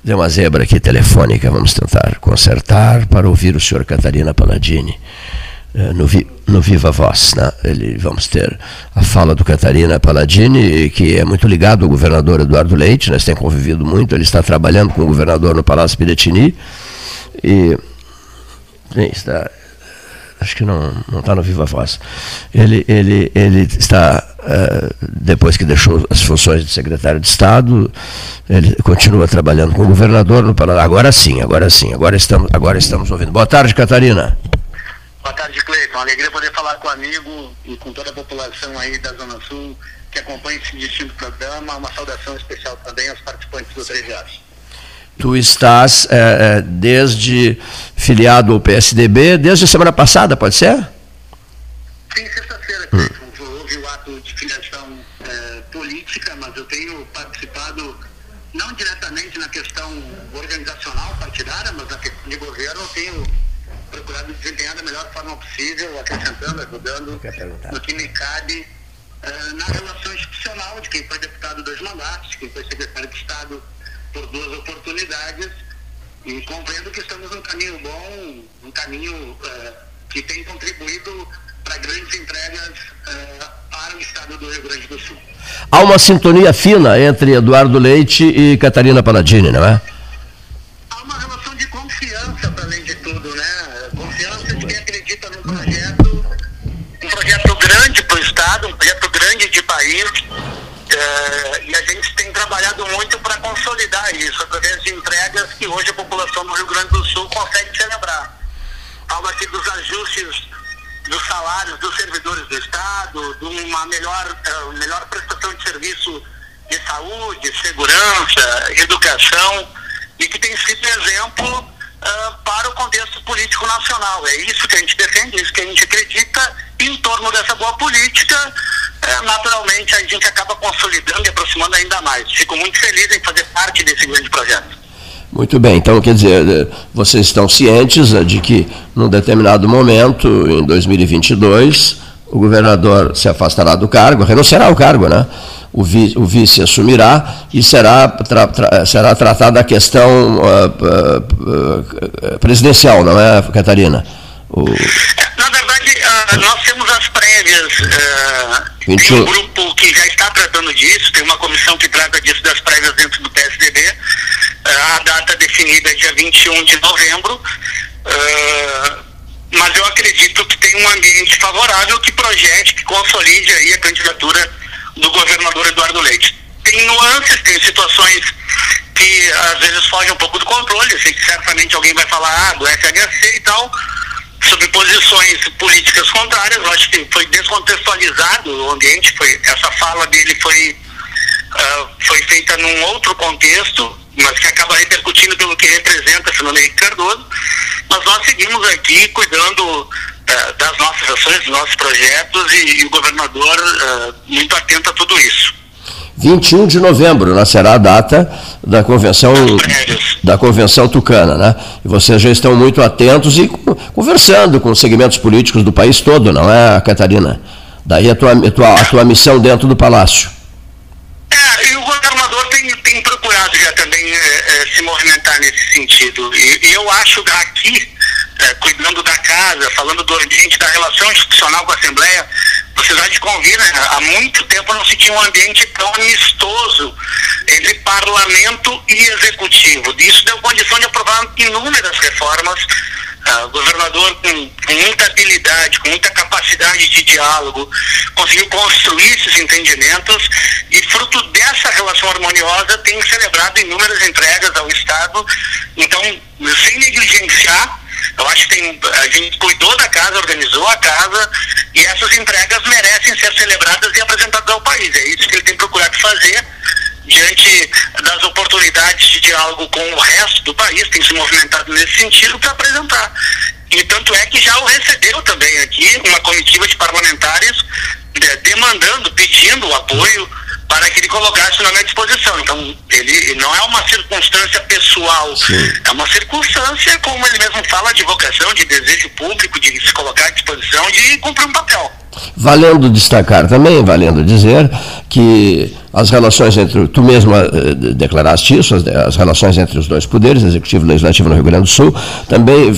Tem uma zebra aqui telefônica, vamos tentar consertar para ouvir o senhor Catarina Palladini. Eh, no, vi, no Viva Voz, né? Ele, vamos ter a fala do Catarina Palladini, que é muito ligado ao governador Eduardo Leite, nós temos convivido muito, ele está trabalhando com o governador no Palácio Piratini, e está, acho que não está no Viva Voz. Ele, ele, ele está, uh, depois que deixou as funções de secretário de Estado, ele continua trabalhando com o governador no Paraná. Agora sim, agora sim, agora estamos, agora estamos ouvindo. Boa tarde, Catarina. Boa tarde, Cleiton. Alegria poder falar com o amigo e com toda a população aí da Zona Sul que acompanha esse distinto programa. Uma saudação especial também aos participantes do 3 Tu estás é, desde filiado ao PSDB, desde a semana passada, pode ser? Sim, sexta-feira. Hum. Houve o ato de filiação é, política, mas eu tenho participado, não diretamente na questão organizacional partidária, mas na questão de governo, eu tenho procurado desempenhar da melhor forma possível, acrescentando, ajudando no que me cabe é, na relação institucional de quem foi deputado dois mandatos, quem foi secretário de Estado por duas oportunidades e compreendo que estamos num caminho bom, um caminho uh, que tem contribuído para grandes entregas uh, para o estado do Rio Grande do Sul. Há uma sintonia fina entre Eduardo Leite e Catarina Palladini, não é? Há uma relação de confiança, além de tudo, né? Confiança de quem acredita num projeto, um projeto grande para o estado, um projeto grande de país é, e a gente tem trabalhado muito para consolidar isso através de entregas que hoje a população do Rio Grande do Sul consegue celebrar. Falo aqui dos ajustes dos salários dos servidores do Estado, de uma melhor, uh, melhor prestação de serviço de saúde, segurança, educação, e que tem sido exemplo uh, para o contexto político nacional. É isso que a gente defende, é isso que a gente acredita, em torno dessa boa política, é, naturalmente a gente acaba consolidando e aproximando ainda mais. Fico muito feliz em fazer parte desse grande projeto. Muito bem, então quer dizer, eh, vocês estão cientes eh, de que num determinado momento, em 2022, o governador se afastará do cargo, renunciará ao cargo, né? O, vi, o vice assumirá e será, tra, tra, será tratada a questão uh, uh, uh, presidencial, não é, Catarina? O... Uh, nós temos as prévias. Uh, tem um grupo que já está tratando disso, tem uma comissão que trata disso das prévias dentro do PSDB. Uh, a data definida é dia 21 de novembro. mas eu acredito que tem um ambiente favorável que projete, que consolide aí a candidatura do governador Eduardo Leite. Tem nuances, tem situações que às vezes fogem um pouco do controle. Eu sei que certamente alguém vai falar ah, do FHC e tal sobre posições políticas contrárias. Eu acho que foi descontextualizado o ambiente, foi, essa fala dele foi, uh, foi feita num outro contexto, mas que acaba repercutindo pelo que representa Fernando Henrique Cardoso. Mas nós seguimos aqui cuidando uh, das nossas ações, dos nossos projetos e, e o governador uh, muito atento a tudo isso. 21 de novembro será a data da convenção da convenção tucana, né? E vocês já estão muito atentos e conversando com os segmentos políticos do país todo, não é, Catarina? Daí a tua, a tua, a tua missão dentro do palácio. É, e o governador tem, tem procurado já também é, é, se movimentar nesse sentido. E, e eu acho que aqui, é, cuidando da casa, falando do ambiente da relação institucional com a Assembleia, vocês há de convir, né? Há muito tempo não se tinha um ambiente tão amistoso entre parlamento e executivo. Isso deu condição de aprovar inúmeras reformas. Uh, governador com, com, muita habilidade, com muita capacidade de diálogo, conseguiu construir esses entendimentos e fruto dessa relação harmoniosa tem celebrado inúmeras entregas ao Estado. Então, sem negligenciar eu acho que tem, a gente cuidou da casa, organizou a casa e essas entregas merecem ser celebradas e apresentadas ao país. É isso que ele tem procurado fazer diante das oportunidades de diálogo com o resto do país, tem se movimentado nesse sentido para apresentar. E tanto é que já o recebeu também aqui, uma comitiva de parlamentares de, demandando, pedindo o apoio para que ele colocasse na minha disposição. Então, ele não é uma circunstância pessoal, Sim. é uma circunstância, como ele mesmo fala, de vocação, de desejo público, de se colocar à disposição, de cumprir um papel. Valendo destacar também, valendo dizer que as relações entre, tu mesmo eh, declaraste isso, as, as, relações entre os dois poderes, executivo e legislativo no Rio Grande do Sul, também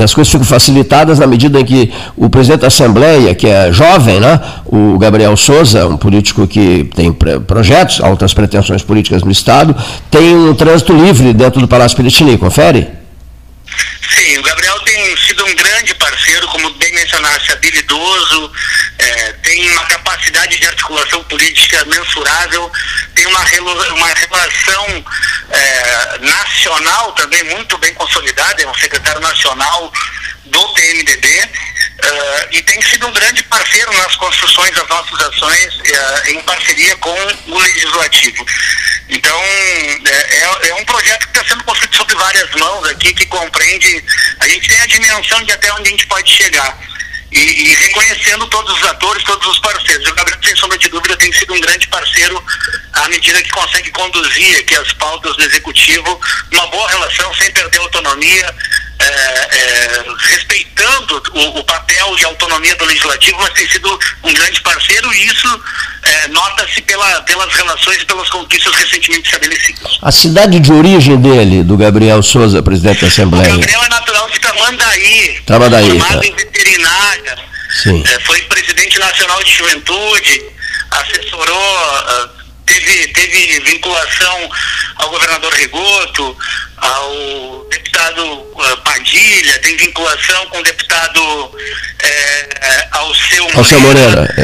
as coisas ficam facilitadas na medida em que o presidente da Assembleia, que é jovem, né, o Gabriel Souza, um político que tem projetos, altas pretensões políticas no Estado, tem um trânsito livre dentro do Palácio Piratini, confere? Sim, o Gabriel tem sido um grande parceiro, como mencionaste, habilidoso, é, tem uma capacidade de articulação política mensurável, tem uma, uma relação é, nacional também muito bem consolidada, é um secretário nacional do PMDB uh, e tem sido um grande parceiro nas construções das nossas ações uh, em parceria com o Legislativo. Então, é, é, é um projeto que está sendo construído sobre várias mãos aqui, que compreende, a gente tem a dimensão de até onde a gente pode chegar. E, e, reconhecendo todos os atores, todos os parceiros. O Gabriel, sem sombra de dúvida, tem sido um grande parceiro à medida que consegue conduzir aqui as pautas do Executivo, uma boa relação, sem perder autonomia, é, é, respeitando o, o, papel de autonomia do legislativo, mas tem sido um grande parceiro e isso é, nota-se pela, pelas relações e pelas conquistas recentemente estabelecidas. A cidade de origem dele, do Gabriel Souza, presidente da Assembleia? O Gabriel é natural de Tamandaí, Tamandaí formado tá. em veterinária, é, foi presidente nacional de juventude, assessorou uh, teve, teve vinculação ao governador Rigoto, ao deputado uh, Padilha, tem vinculação com o deputado é, ao seu Moreira. Ao seu Moreira.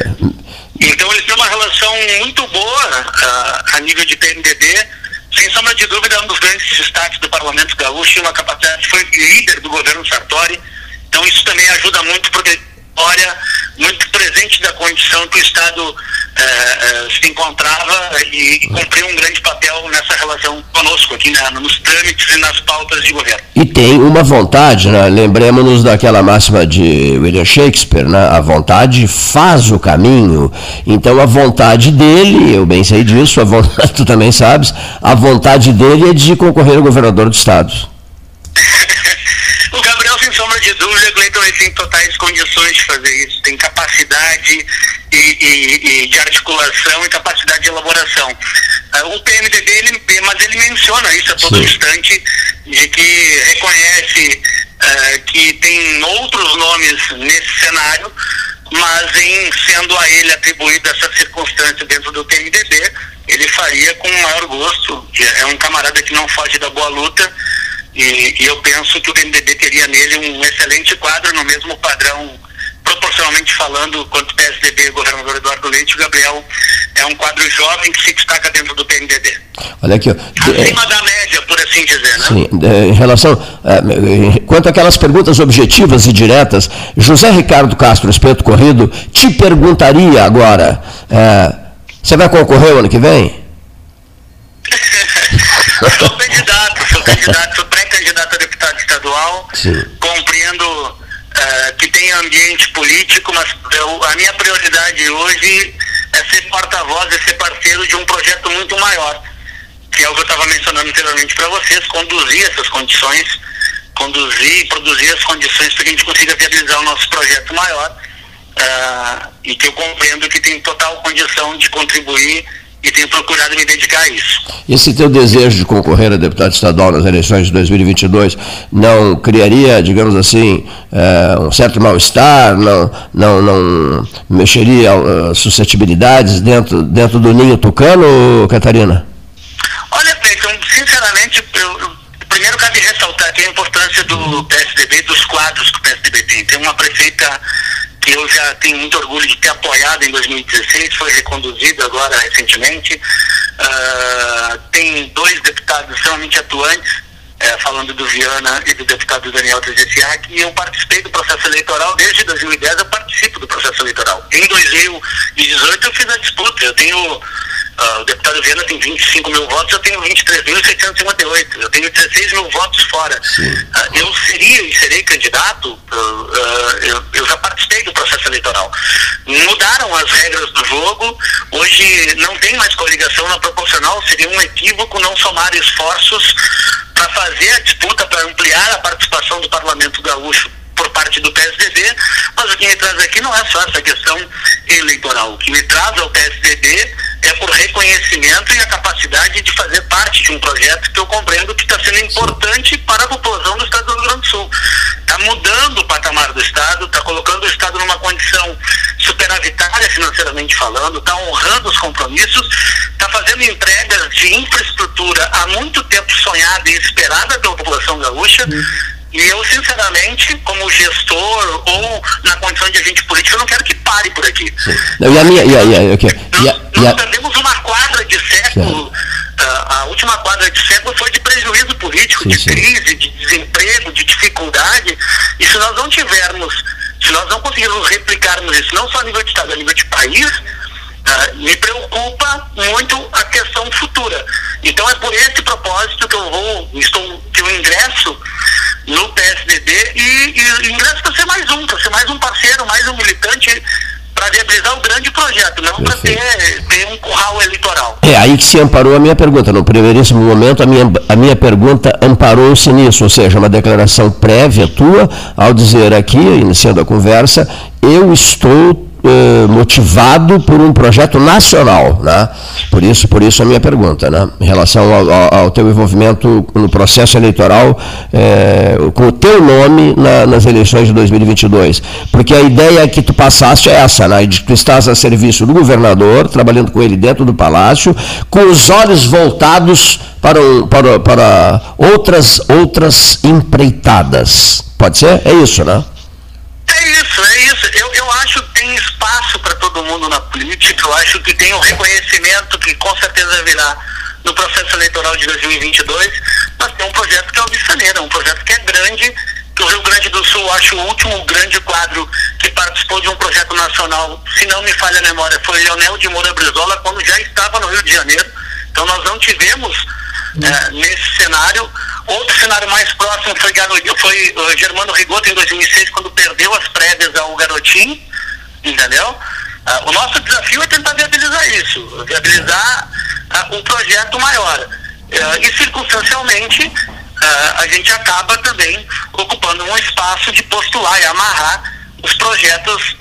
Então eles têm uma relação muito boa uh, a nível de PMDB. Sem sombra de dúvida, é um dos grandes destaques do Parlamento Gaúcho e uma capacidade, foi líder do governo Sartori. Então isso também ajuda muito porque olha muito presente da condição que o Estado é, é, se encontrava e, e cumpriu um grande papel nessa relação conosco aqui né, nos trâmites e nas pautas de governo. E tem uma vontade, né? lembremos-nos daquela máxima de William Shakespeare, né? a vontade faz o caminho. Então a vontade dele, eu bem sei disso, a vontade, tu também sabes, a vontade dele é de concorrer ao governador do Estado. O Gabriel, sem sombra de dúvida, Cleiton, ele tem totais condições de fazer isso, tem capacidade e, e, e de articulação e capacidade de elaboração. Uh, o PMDB, ele, mas ele menciona isso a todo Sim. instante, de que reconhece eh, que tem outros nomes nesse cenário, mas em sendo a ele atribuída essa circunstância dentro do PMDB, ele faria com o maior gosto. É um camarada que não foge da boa luta e, e eu penso que o PMDB teria nele um excelente quadro no mesmo padrão proporcionalmente falando, quanto PSDB, governador Eduardo Leite, o Gabriel é um quadro jovem que se destaca dentro do PMDB. Olha aqui, ó. Acima é, da média, por assim dizer, né? Sim, é, em relação. É, quanto àquelas perguntas objetivas e diretas, José Ricardo Castro Espeto Corrido te perguntaria agora: é, você vai concorrer o ano que vem? sou candidato, sou candidato, sou pré-candidato a deputado estadual. Sim. Compreendo uh, que tem ambiente político, mas eu, a minha prioridade hoje é ser porta-voz, é ser parceiro de um projeto muito maior, que é o que eu estava mencionando anteriormente para vocês, conduzir essas condições, conduzir e produzir as condições para que a gente consiga viabilizar o nosso projeto maior uh, e que eu compreendo que tem total condição de contribuir e tenho procurado me dedicar a isso. Esse teu desejo de concorrer a deputado estadual nas eleições de 2022 não criaria, digamos assim, uh, um certo mal-estar, não, não, não mexeria uh, suscetibilidades dentro, dentro do ninho tucano, Catarina? Olha, Cleiton, sinceramente, eu, eu, primeiro cabe ressaltar aqui a importância do PSDB, dos quadros que o PSDB tem. Tem uma prefeita que eu já tenho muito orgulho de ter apoiado em 2016, foi reconduzido agora recentemente. Uh, tem dois deputados extremamente atuantes, uh, falando do Viana e do deputado Daniel Tezessiak, e eu participei do processo eleitoral, desde 2010 eu participo do processo eleitoral. Em 2018 eu fiz a disputa, eu tenho Uh, o deputado Viana tem 25 mil votos, eu tenho 23.658. Eu tenho 16 mil votos fora. Uh, eu seria e serei candidato, uh, eu, eu, já participei do processo eleitoral. Mudaram as regras do jogo, hoje não tem mais coligação na proporcional, seria um equívoco não somar esforços para fazer a disputa, para ampliar a participação do parlamento gaúcho por parte do PSDB, mas o que me traz aqui não é só essa questão eleitoral. O que me traz ao PSDB é por reconhecimento e a capacidade de fazer parte de um projeto que eu compreendo que está sendo importante para a população do Estado do Rio Grande do Sul. Está mudando o patamar do Estado, está colocando o Estado numa condição superavitária financeiramente falando, está honrando os compromissos, está fazendo entregas de infraestrutura há muito tempo sonhada e esperada pela população gaúcha. E eu, sinceramente, como gestor ou na condição de agente político, eu não quero que pare por aqui. Não, e a minha. E a, e a, okay. nós, a, nós perdemos uma quadra de século. Uh, a última quadra de século foi de prejuízo político, sim, de sim. crise, de desemprego, de dificuldade. E se nós não tivermos, se nós não conseguirmos replicarmos isso, não só a nível de Estado, a nível de país, uh, me preocupa muito a questão futura. Então é por esse propósito que eu vou, estou, que eu ingresso no PSDB e, e ingresso para ser mais um, para ser mais um parceiro, mais um militante para viabilizar o grande projeto, não para ter, ter um curral eleitoral. É aí que se amparou a minha pergunta. No primeiríssimo momento, a minha, a minha pergunta amparou-se nisso, ou seja, uma declaração prévia tua, ao dizer aqui, iniciando a conversa, eu estou eh, motivado por um projeto nacional, né? Por isso, por isso a minha pergunta, né? Em relação ao, ao, teu envolvimento no processo eleitoral eh, com o teu nome na, nas eleições de 2022, porque a ideia que tu passaste é essa, né? De que tu estás a serviço do governador, trabalhando com ele dentro do palácio, com os olhos voltados para, para, para outras outras empreitadas. Pode ser? É isso, né? É isso, é isso. Eu, política, eu acho que tem um reconhecimento que com certeza virá no processo eleitoral de 2022, mas tem um projeto que é o Bissaneira, um projeto que é grande, que o Rio Grande do Sul, acho o último grande quadro que participou de um projeto nacional, se não me falha a memória, foi Leonel de Moura Brizola, quando já estava no Rio de Janeiro. Então nós não tivemos é, nesse cenário. Outro cenário mais próximo foi, foi uh, Germano Rigoto em 2006, quando perdeu as prévias ao Garotinho, entendeu? Uh, o nosso desafio é tentar viabilizar isso, viabilizar uh, um projeto maior. Uh, e circunstancialmente, a gente acaba também ocupando um espaço de postular e amarrar os projetos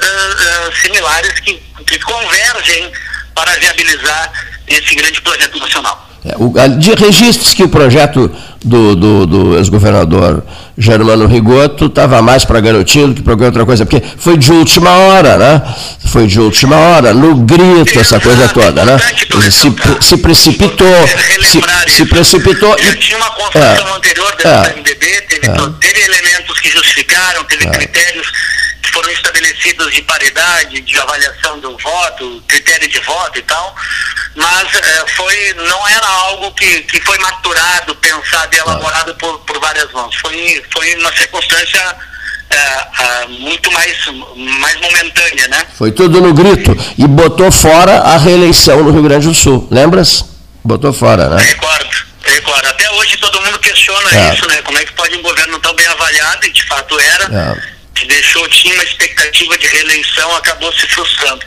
similares que, que convergem para viabilizar esse grande projeto nacional. É, o, de registros que o projeto do, do, do ex-governador Germano Rigoto estava mais para garotinho do que para outra coisa, porque foi de última hora, né? Foi de última hora, no grito, essa coisa toda, né? Se, se precipitou, se, se precipitou e... Tinha uma construção é, anterior dentro é, MDB, teve, é, teve elementos que justificaram, teve critérios foram estabelecidos de paridade, de avaliação do voto, critério de voto e tal, mas é, foi, não era algo que, que foi maturado, pensado e elaborado por, por várias mãos. Foi, foi uma circunstância é, é, muito mais, mais momentânea, né? Foi tudo no grito e botou fora a reeleição no Rio Grande do Sul, lembras? Botou fora, né? Recordo, recordo. Até hoje todo mundo questiona é. isso, né? Como é que pode um governo tão bem avaliado, e de fato era, deixou, tinha uma expectativa de reeleição, acabou se frustrando.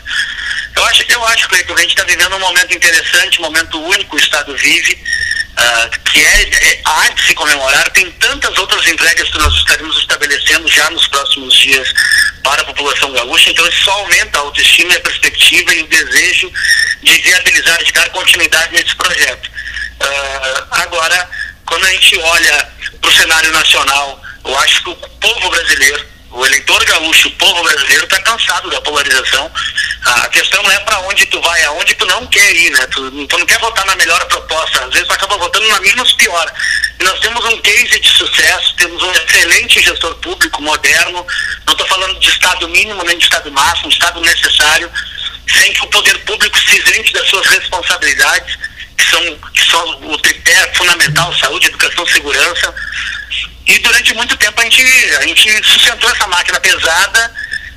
Eu acho, eu acho que a gente está vivendo um momento interessante, um momento único, o Estado vive, uh, que é, é, há de se comemorar. Tem tantas outras entregas que nós estaremos estabelecendo já nos próximos dias para a população gaúcha, então isso só aumenta a autoestima e a perspectiva e o desejo de viabilizar, de dar continuidade nesse projeto. Uh, agora, quando a gente olha para o cenário nacional, eu acho que o povo brasileiro o eleitor gaúcho, o povo brasileiro está cansado da polarização. A questão é para onde tu vai, aonde tu não quer ir, né? Tu, tu, não quer votar na melhor proposta, às vezes tu acaba votando na menos pior. E nós temos um case de sucesso, temos um excelente gestor público moderno, não estou falando de Estado mínimo nem de Estado máximo, de Estado necessário, sem que o poder público se isente das suas responsabilidades, que são, que são o tripé fundamental, saúde, educação, segurança e durante muito tempo a gente, a gente sustentou essa máquina pesada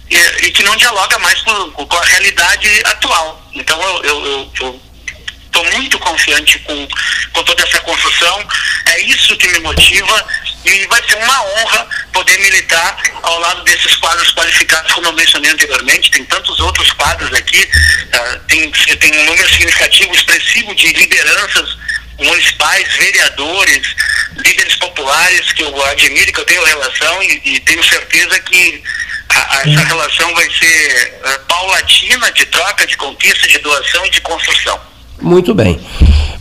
e, e que não dialoga mais com, com, a realidade atual. Então eu estou muito confiante com, com toda essa construção. É isso que me motiva e vai ser uma honra poder militar ao lado desses quadros qualificados, como eu mencionei anteriormente. Tem tantos outros quadros aqui, uh, tem, tem um número significativo, expressivo de lideranças municipais, vereadores, líderes populares que eu admiro, que eu tenho relação e, e tenho certeza que a, a, essa relação vai ser uh, paulatina de troca, de conquista, de doação e de construção. Muito bem.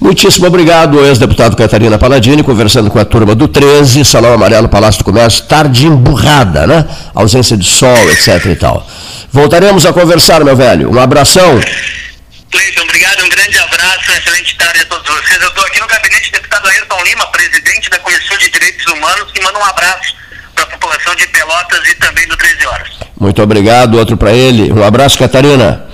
Muitíssimo obrigado, ex-deputado Catarina Paladini, conversando com a turma do 13, Salão Amarelo, Palácio do Comércio, tarde emburrada, né? Ausência de sol, etc e tal. Voltaremos a conversar, meu velho. Um abração. Cleiton, obrigado, um grande abraço, uma excelente tarde a todos vocês. Eu estou aqui no gabinete do deputado Ayrton Lima, presidente da Comissão de Direitos Humanos, que manda um abraço para a população de Pelotas e também do 13 Horas. Muito obrigado, outro para ele. Um abraço, Catarina.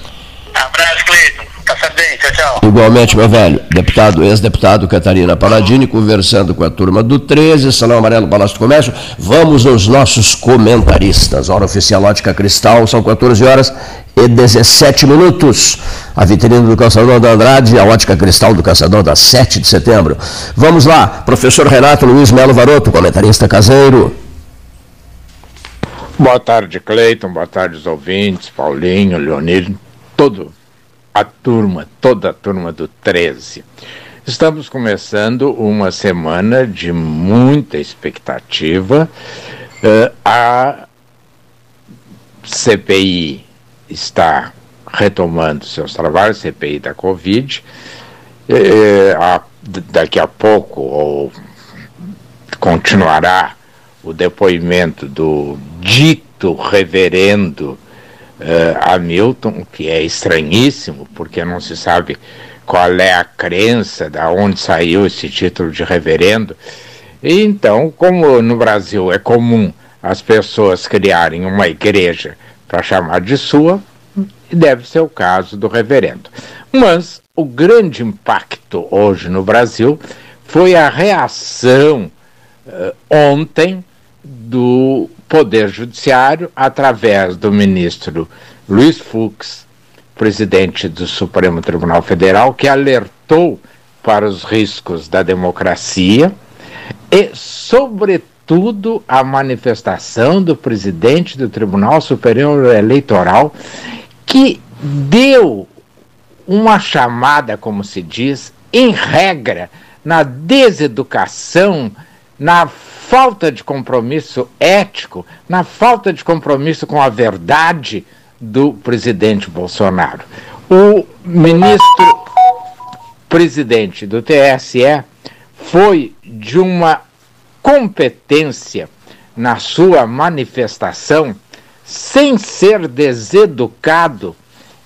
Abraço, Cleiton. Tá bem, tchau, tchau. Igualmente, meu velho. Deputado, ex-deputado Catarina Paladini, conversando com a turma do 13, Salão Amarelo, Palácio do Comércio. Vamos aos nossos comentaristas. Hora oficial Ótica Cristal, são 14 horas e 17 minutos. A vitrine do Caçador da Andrade, a ótica cristal do Caçador da 7 de setembro. Vamos lá, professor Renato Luiz Melo Varoto, comentarista caseiro. Boa tarde, Cleiton. Boa tarde, os ouvintes, Paulinho, Leonir, todo a turma, toda a turma do 13. Estamos começando uma semana de muita expectativa. Uh, a CPI está retomando seus trabalhos, CPI da Covid. É, a, daqui a pouco, ou continuará o depoimento do dito reverendo uh, Hamilton, que é estranhíssimo, porque não se sabe qual é a crença, da onde saiu esse título de reverendo. E então, como no Brasil é comum as pessoas criarem uma igreja para chamar de sua, deve ser o caso do reverendo. Mas o grande impacto hoje no Brasil foi a reação uh, ontem do Poder Judiciário, através do ministro Luiz Fux, presidente do Supremo Tribunal Federal, que alertou para os riscos da democracia e, sobretudo, tudo a manifestação do presidente do Tribunal Superior Eleitoral, que deu uma chamada, como se diz, em regra, na deseducação, na falta de compromisso ético, na falta de compromisso com a verdade do presidente Bolsonaro. O ministro presidente do TSE foi de uma competência na sua manifestação, sem ser deseducado,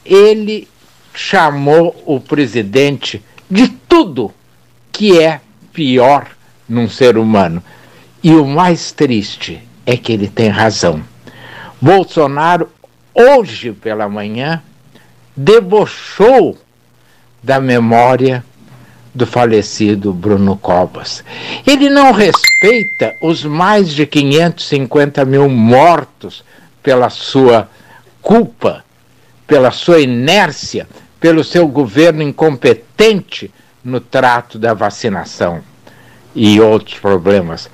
ele chamou o presidente de tudo que é pior num ser humano. E o mais triste é que ele tem razão. Bolsonaro, hoje pela manhã, debochou da memória do falecido Bruno Cobas. Ele não respeita os mais de 550 mil mortos pela sua culpa, pela sua inércia, pelo seu governo incompetente no trato da vacinação e outros problemas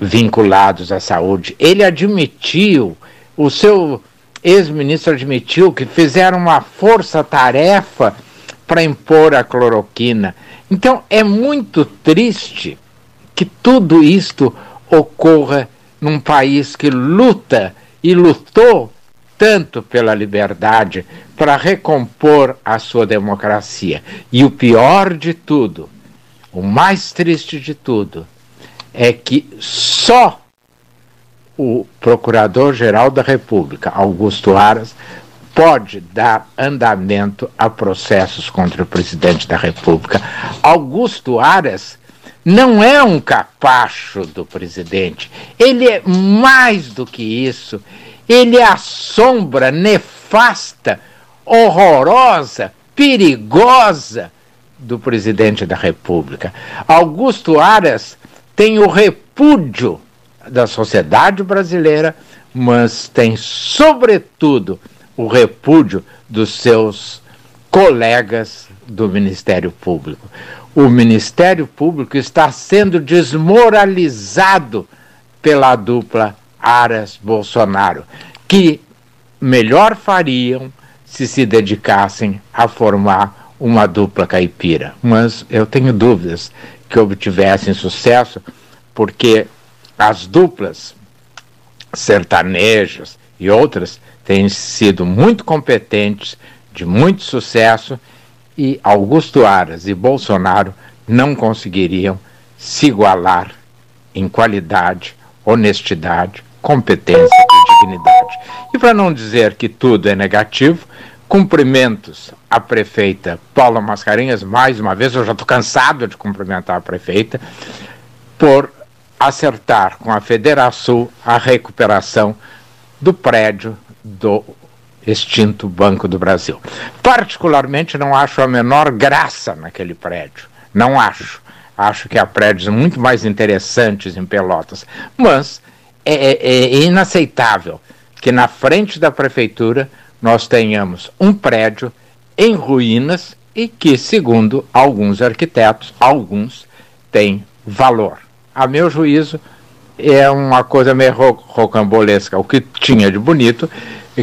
vinculados à saúde. Ele admitiu, o seu ex-ministro admitiu que fizeram uma força-tarefa para impor a cloroquina. Então é muito triste que tudo isto ocorra num país que luta e lutou tanto pela liberdade para recompor a sua democracia. E o pior de tudo, o mais triste de tudo, é que só o Procurador-Geral da República, Augusto Aras, pode dar andamento a processos contra o presidente da República. Augusto Aras não é um capacho do presidente, ele é mais do que isso. Ele é a sombra nefasta, horrorosa, perigosa do presidente da República. Augusto Aras tem o repúdio da sociedade brasileira, mas tem, sobretudo, o repúdio dos seus colegas do Ministério Público. O Ministério Público está sendo desmoralizado pela dupla Aras-Bolsonaro, que melhor fariam se se dedicassem a formar uma dupla caipira. Mas eu tenho dúvidas que obtivessem sucesso, porque as duplas sertanejas e outras têm sido muito competentes, de muito sucesso, e Augusto Aras e Bolsonaro não conseguiriam se igualar em qualidade, honestidade, competência e dignidade. E para não dizer que tudo é negativo, cumprimentos à prefeita Paula Mascarenhas, mais uma vez, eu já estou cansado de cumprimentar a prefeita, por acertar com a Federação a recuperação do prédio do extinto Banco do Brasil. Particularmente não acho a menor graça naquele prédio. Não acho. Acho que há prédios muito mais interessantes em Pelotas. Mas é, é, é inaceitável que na frente da prefeitura nós tenhamos um prédio em ruínas e que, segundo alguns arquitetos, alguns têm valor. A meu juízo, é uma coisa meio rocambolesca. O que tinha de bonito,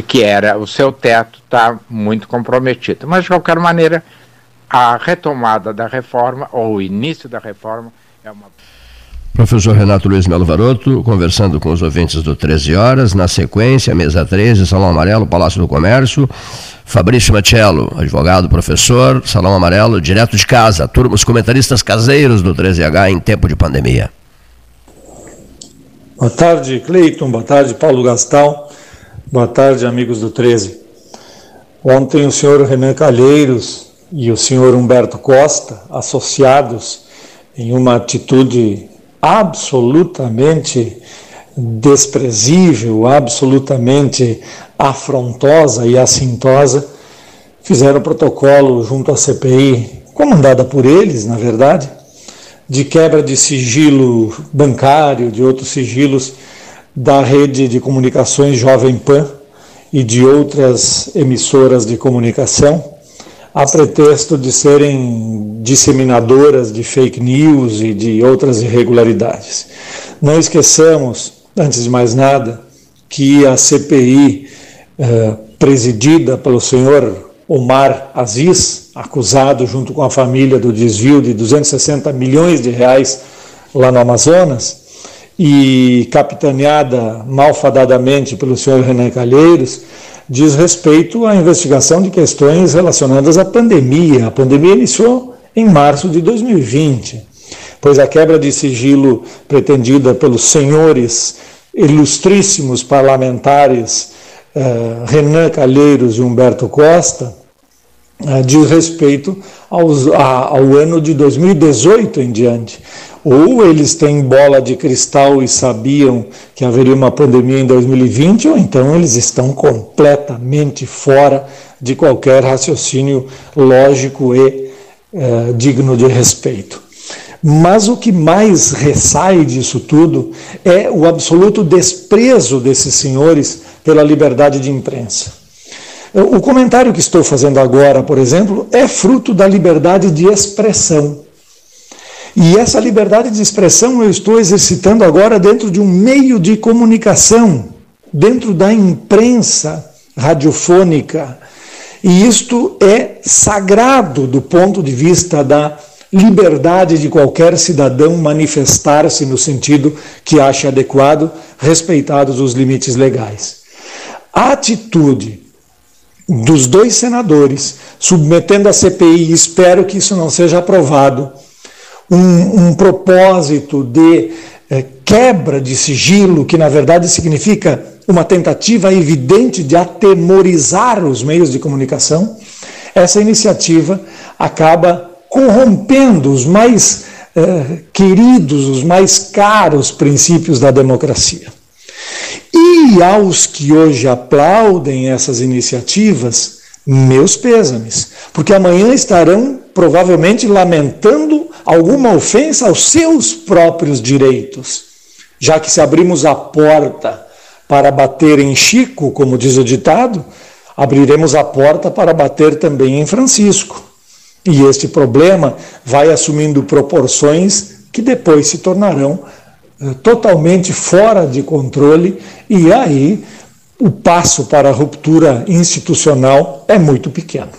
que era o seu teto, está muito comprometido. Mas, de qualquer maneira, a retomada da reforma, ou o início da reforma, é uma. Professor Renato Luiz Melo Varoto, conversando com os ouvintes do 13 Horas, na sequência, mesa 13, Salão Amarelo, Palácio do Comércio. Fabrício Machello, advogado, professor, Salão Amarelo, direto de casa, turma, os comentaristas caseiros do 13H em tempo de pandemia. Boa tarde, Cleiton. Boa tarde, Paulo Gastão. Boa tarde, amigos do 13. Ontem o senhor Renan Calheiros e o senhor Humberto Costa, associados em uma atitude absolutamente desprezível, absolutamente afrontosa e assintosa, fizeram protocolo junto à CPI, comandada por eles, na verdade, de quebra de sigilo bancário, de outros sigilos da rede de comunicações Jovem Pan e de outras emissoras de comunicação, a pretexto de serem disseminadoras de fake news e de outras irregularidades. Não esqueçamos, antes de mais nada, que a CPI, eh, presidida pelo senhor Omar Aziz, acusado junto com a família do desvio de 260 milhões de reais lá no Amazonas, e capitaneada malfadadamente pelo senhor Renan Calheiros, diz respeito à investigação de questões relacionadas à pandemia. A pandemia iniciou em março de 2020. pois a quebra de sigilo pretendida pelos senhores ilustríssimos parlamentares uh, Renan Calheiros e Humberto Costa uh, diz respeito aos, a, ao ano de 2018 em diante. Ou eles têm bola de cristal e sabiam que haveria uma pandemia em 2020, ou então eles estão completamente fora de qualquer raciocínio lógico e uh, digno de respeito. Mas o que mais ressai disso tudo é o absoluto desprezo desses senhores pela liberdade de imprensa. O comentário que estou fazendo agora, por exemplo, é fruto da liberdade de expressão. E essa liberdade de expressão eu estou exercitando agora dentro de um meio de comunicação, dentro da imprensa radiofônica. E isto é sagrado do ponto de vista da liberdade de qualquer cidadão manifestar-se no sentido que ache adequado, respeitados os limites legais. A atitude dos dois senadores submetendo a CPI, espero que isso não seja aprovado, um, um propósito de eh, quebra de sigilo, que na verdade significa uma tentativa evidente de atemorizar os meios de comunicação, essa iniciativa acaba corrompendo os mais eh, queridos, os mais caros princípios da democracia. E aos que hoje aplaudem essas iniciativas, meus pêsames, porque amanhã estarão provavelmente lamentando alguma ofensa aos seus próprios direitos, já que se abrimos a porta para bater em Chico, como diz o ditado, abriremos a porta para bater também em Francisco. E este problema vai assumindo proporções que depois se tornarão totalmente fora de controle, e aí o passo para a ruptura institucional é muito pequeno.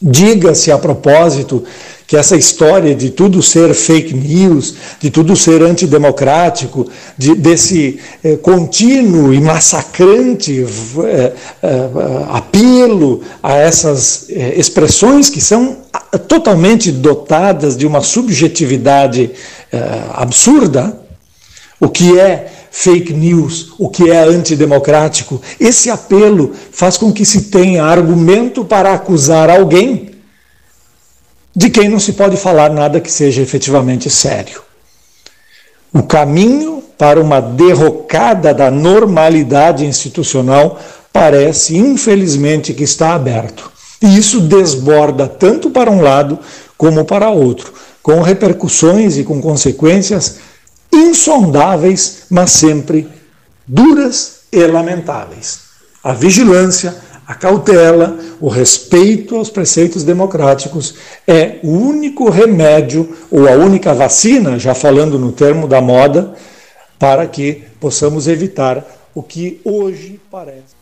Diga-se a propósito que essa história de tudo ser fake news, de tudo ser antidemocrático, de, desse eh, contínuo e massacrante eh, eh, apelo a essas eh, expressões que são totalmente dotadas de uma subjetividade eh, absurda, o que é fake news, o que é antidemocrático, esse apelo faz com que se tenha argumento para acusar alguém de quem não se pode falar nada que seja efetivamente sério. O caminho para uma derrocada da normalidade institucional parece, infelizmente, que está aberto. E isso desborda tanto para um lado como para outro, com repercussões e com consequências insondáveis, mas sempre duras e lamentáveis. A vigilância, a cautela, o respeito aos preceitos democráticos é o único remédio ou a única vacina, já falando no termo da moda, para que possamos evitar o que hoje parece.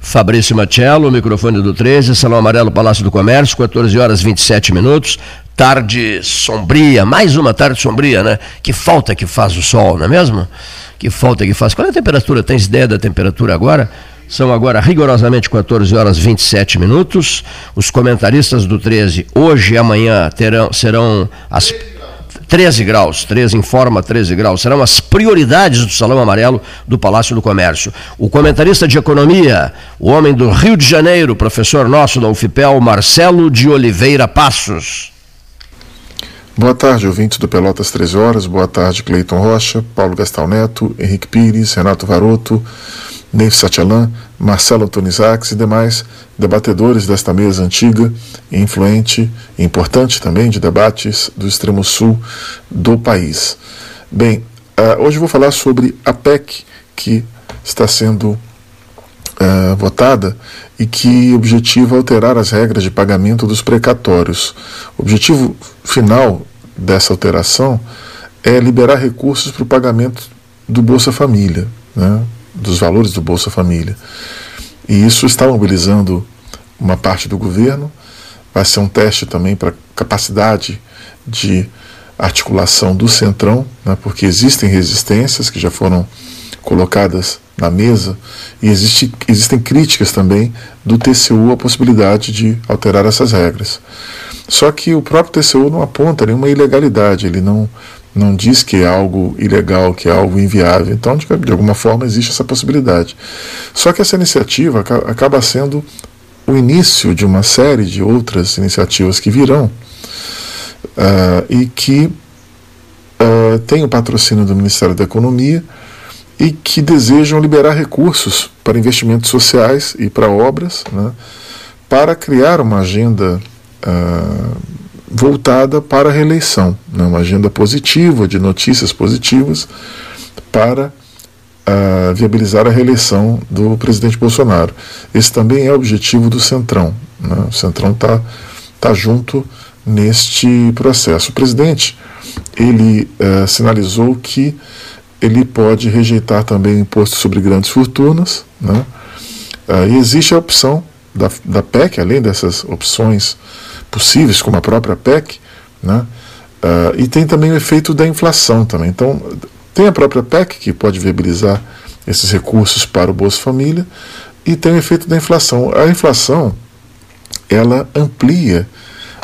Fabrício Machello, microfone do 13, Salão Amarelo, Palácio do Comércio, 14 horas 27 minutos. Tarde sombria, mais uma tarde sombria, né? Que falta que faz o sol, não é mesmo? Que falta que faz. Qual é a temperatura? Tens ideia da temperatura agora? São agora rigorosamente 14 horas 27 minutos. Os comentaristas do 13, hoje e amanhã, terão, serão as. 13 graus, 13 informa 13 graus, serão as prioridades do Salão Amarelo do Palácio do Comércio. O comentarista de economia, o homem do Rio de Janeiro, professor nosso da UFPEL, Marcelo de Oliveira Passos. Boa tarde, ouvintes do Pelotas 13 Horas. Boa tarde, Cleiton Rocha, Paulo Gastal Neto, Henrique Pires, Renato Varoto, Neif Satyalan, Marcelo Antonizax e demais debatedores desta mesa antiga, influente e importante também de debates do extremo sul do país. Bem, uh, hoje vou falar sobre a PEC que está sendo uh, votada e que objetiva alterar as regras de pagamento dos precatórios. O objetivo final dessa alteração é liberar recursos para o pagamento do Bolsa Família. Né? Dos valores do Bolsa Família. E isso está mobilizando uma parte do governo, vai ser um teste também para capacidade de articulação do Centrão, né, porque existem resistências que já foram colocadas na mesa e existe, existem críticas também do TCU à possibilidade de alterar essas regras. Só que o próprio TCU não aponta nenhuma ilegalidade, ele não, não diz que é algo ilegal, que é algo inviável. Então, de, de alguma forma, existe essa possibilidade. Só que essa iniciativa acaba sendo o início de uma série de outras iniciativas que virão uh, e que uh, têm o patrocínio do Ministério da Economia e que desejam liberar recursos para investimentos sociais e para obras, né, para criar uma agenda uh, voltada para a reeleição, né, uma agenda positiva, de notícias positivas, para uh, viabilizar a reeleição do presidente Bolsonaro. Esse também é o objetivo do Centrão. Né, o Centrão está tá junto neste processo. O presidente ele uh, sinalizou que ele pode rejeitar também o imposto sobre grandes fortunas, né? Uh, e existe a opção da, da PEC, além dessas opções possíveis, como a própria PEC, né? Uh, e tem também o efeito da inflação também. Então, tem a própria PEC, que pode viabilizar esses recursos para o Bolsa Família, e tem o efeito da inflação. A inflação, ela amplia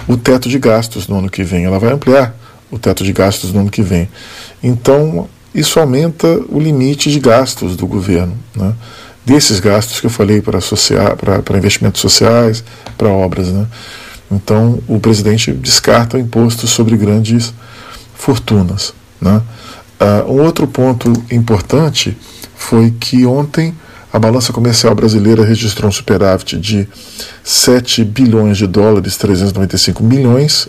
o teto de gastos no ano que vem, ela vai ampliar o teto de gastos no ano que vem. Então, isso aumenta o limite de gastos do governo. Né? Desses gastos que eu falei para, para, para investimentos sociais, para obras. Né? Então, o presidente descarta o imposto sobre grandes fortunas. Né? Uh, um outro ponto importante foi que ontem a balança comercial brasileira registrou um superávit de 7 bilhões de dólares, 395 milhões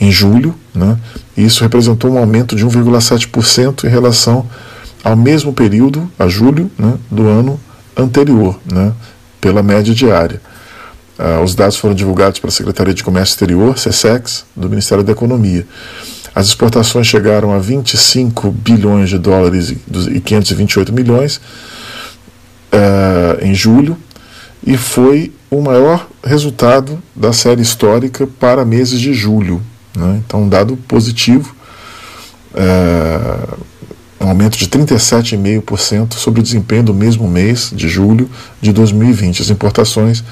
em julho, né? isso representou um aumento de 1,7% em relação ao mesmo período, a julho, né, do ano anterior, né, pela média diária. Ah, os dados foram divulgados pela Secretaria de Comércio Exterior, SESEX, do Ministério da Economia. As exportações chegaram a 25 bilhões de dólares e 528 milhões ah, em julho, e foi o maior resultado da série histórica para meses de julho, né? Então, um dado positivo, é, um aumento de 37,5% sobre o desempenho do mesmo mês de julho de 2020. As importações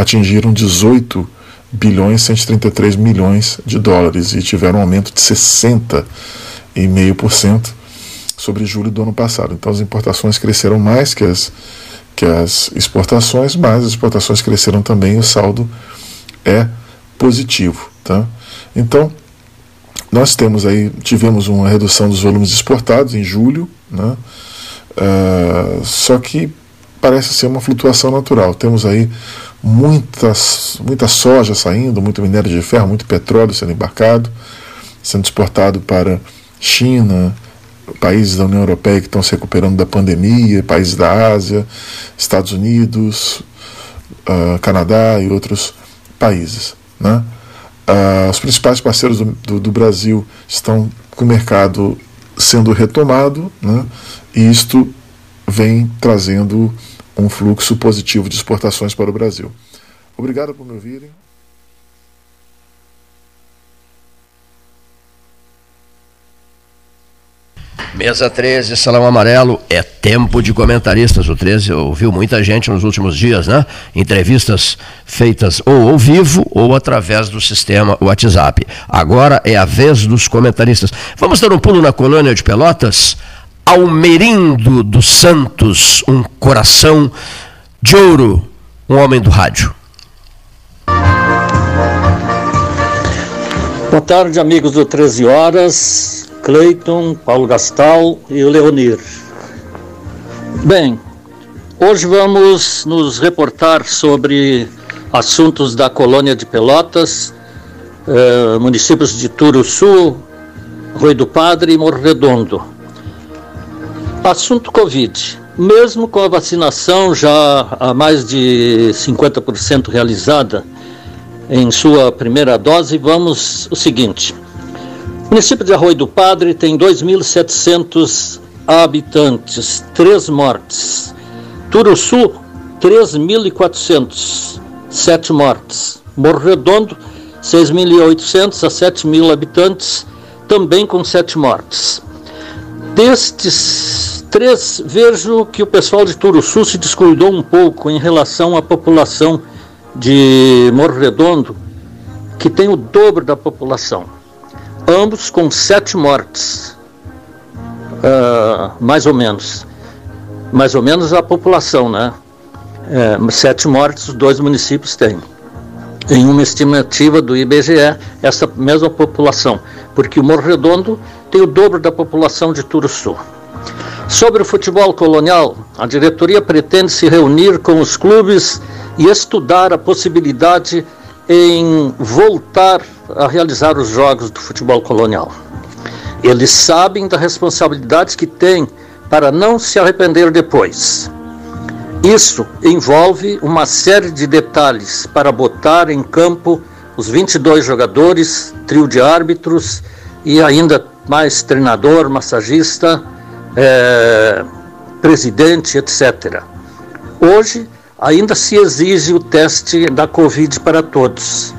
atingiram 18 bilhões 133 milhões de dólares e tiveram um aumento de 60,5% sobre julho do ano passado. Então as importações cresceram mais que as, que as exportações, mas as exportações cresceram também e o saldo é positivo. Tá? Então, nós temos aí, tivemos uma redução dos volumes exportados em julho, né? Uh, só que parece ser uma flutuação natural. Temos aí muitas, muita soja saindo, muito minério de ferro, muito petróleo sendo embarcado, sendo exportado para China, países da União Europeia que estão se recuperando da pandemia, países da Ásia, Estados Unidos, uh, Canadá e outros países. Né? Ah, os principais parceiros do, do, do, Brasil estão com o mercado sendo retomado, né, e isto vem trazendo um fluxo positivo de exportações para o Brasil. Obrigado por me ouvirem. Mesa 13, Salão Amarelo, é tempo de comentaristas. O 13 ouviu muita gente nos últimos dias, né? Entrevistas feitas ou ao vivo ou através do sistema WhatsApp. Agora é a vez dos comentaristas. Vamos dar um pulo na colônia de Pelotas? Almerindo dos Santos, um coração de ouro, um homem do rádio. Boa tarde, amigos do 13 Horas. Cleiton, Paulo Gastal e Leonir. Bem, hoje vamos nos reportar sobre assuntos da colônia de Pelotas, eh, municípios de Turuçu, Rui do Padre e Morro Redondo. Assunto Covid. Mesmo com a vacinação já há mais de 50% realizada em sua primeira dose, vamos o seguinte. O município de Arroio do Padre tem 2.700 habitantes, três mortes. Turuçu, 3.400, sete mortes. Morro Redondo, 6.800 a 7.000 habitantes, também com sete mortes. Destes três, vejo que o pessoal de Turuçu se descuidou um pouco em relação à população de Morro Redondo, que tem o dobro da população, ambos com sete mortes, uh, mais ou menos. Mais ou menos a população, né? É, sete mortes os dois municípios têm. Em uma estimativa do IBGE, essa mesma população, porque o Morro Redondo tem o dobro da população de Turuçu. Sobre o futebol colonial, a diretoria pretende se reunir com os clubes e estudar a possibilidade em voltar a realizar os jogos do futebol colonial. Eles sabem da responsabilidade que têm para não se arrepender depois. Isso envolve uma série de detalhes para botar em campo os 22 jogadores, trio de árbitros e ainda mais treinador, massagista, é, presidente, etc. Hoje ainda se exige o teste da Covid para todos.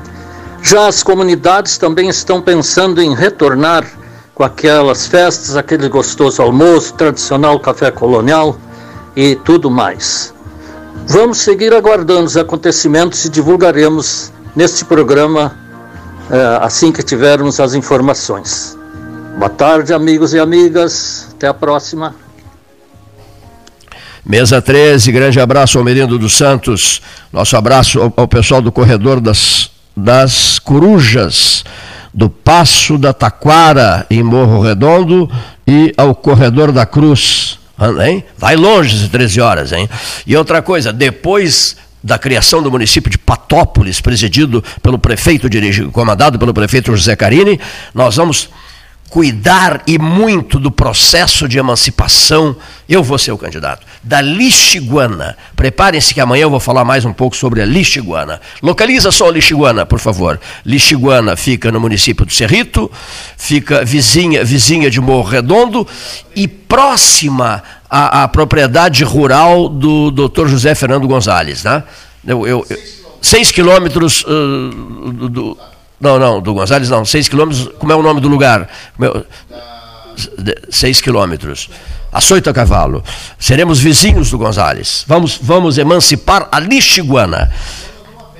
Já as comunidades também estão pensando em retornar com aquelas festas, aquele gostoso almoço, tradicional café colonial e tudo mais. Vamos seguir aguardando os acontecimentos e divulgaremos neste programa eh, assim que tivermos as informações. Boa tarde, amigos e amigas. Até a próxima. Mesa 13, grande abraço ao Merindo dos Santos. Nosso abraço ao, pessoal do corredor das, das Corujas do Passo da Taquara, em Morro Redondo, e ao Corredor da Cruz. Hein? Vai longe às 13 horas, hein? E outra coisa, depois da criação do município de Patópolis, presidido pelo prefeito, dirigido, comandado pelo prefeito José Carini, nós vamos cuidar e muito do processo de emancipação, eu vou ser o candidato, da lixiguana. Preparem-se que amanhã eu vou falar mais um pouco sobre a lixiguana. Localiza só a lixiguana, por favor. Lixiguana fica no município do Cerrito, fica vizinha, vizinha de Morro Redondo e próxima à, à propriedade rural do Dr. José Fernando Gonzalez. Né? Eu, eu, eu, seis quilômetros uh, do, do não, não, do Gonzales não. Seis quilômetros, como é o nome do lugar? Seis quilômetros. Açoito a cavalo. Seremos vizinhos do Gonzales. Vamos, vamos emancipar a Lixiguana.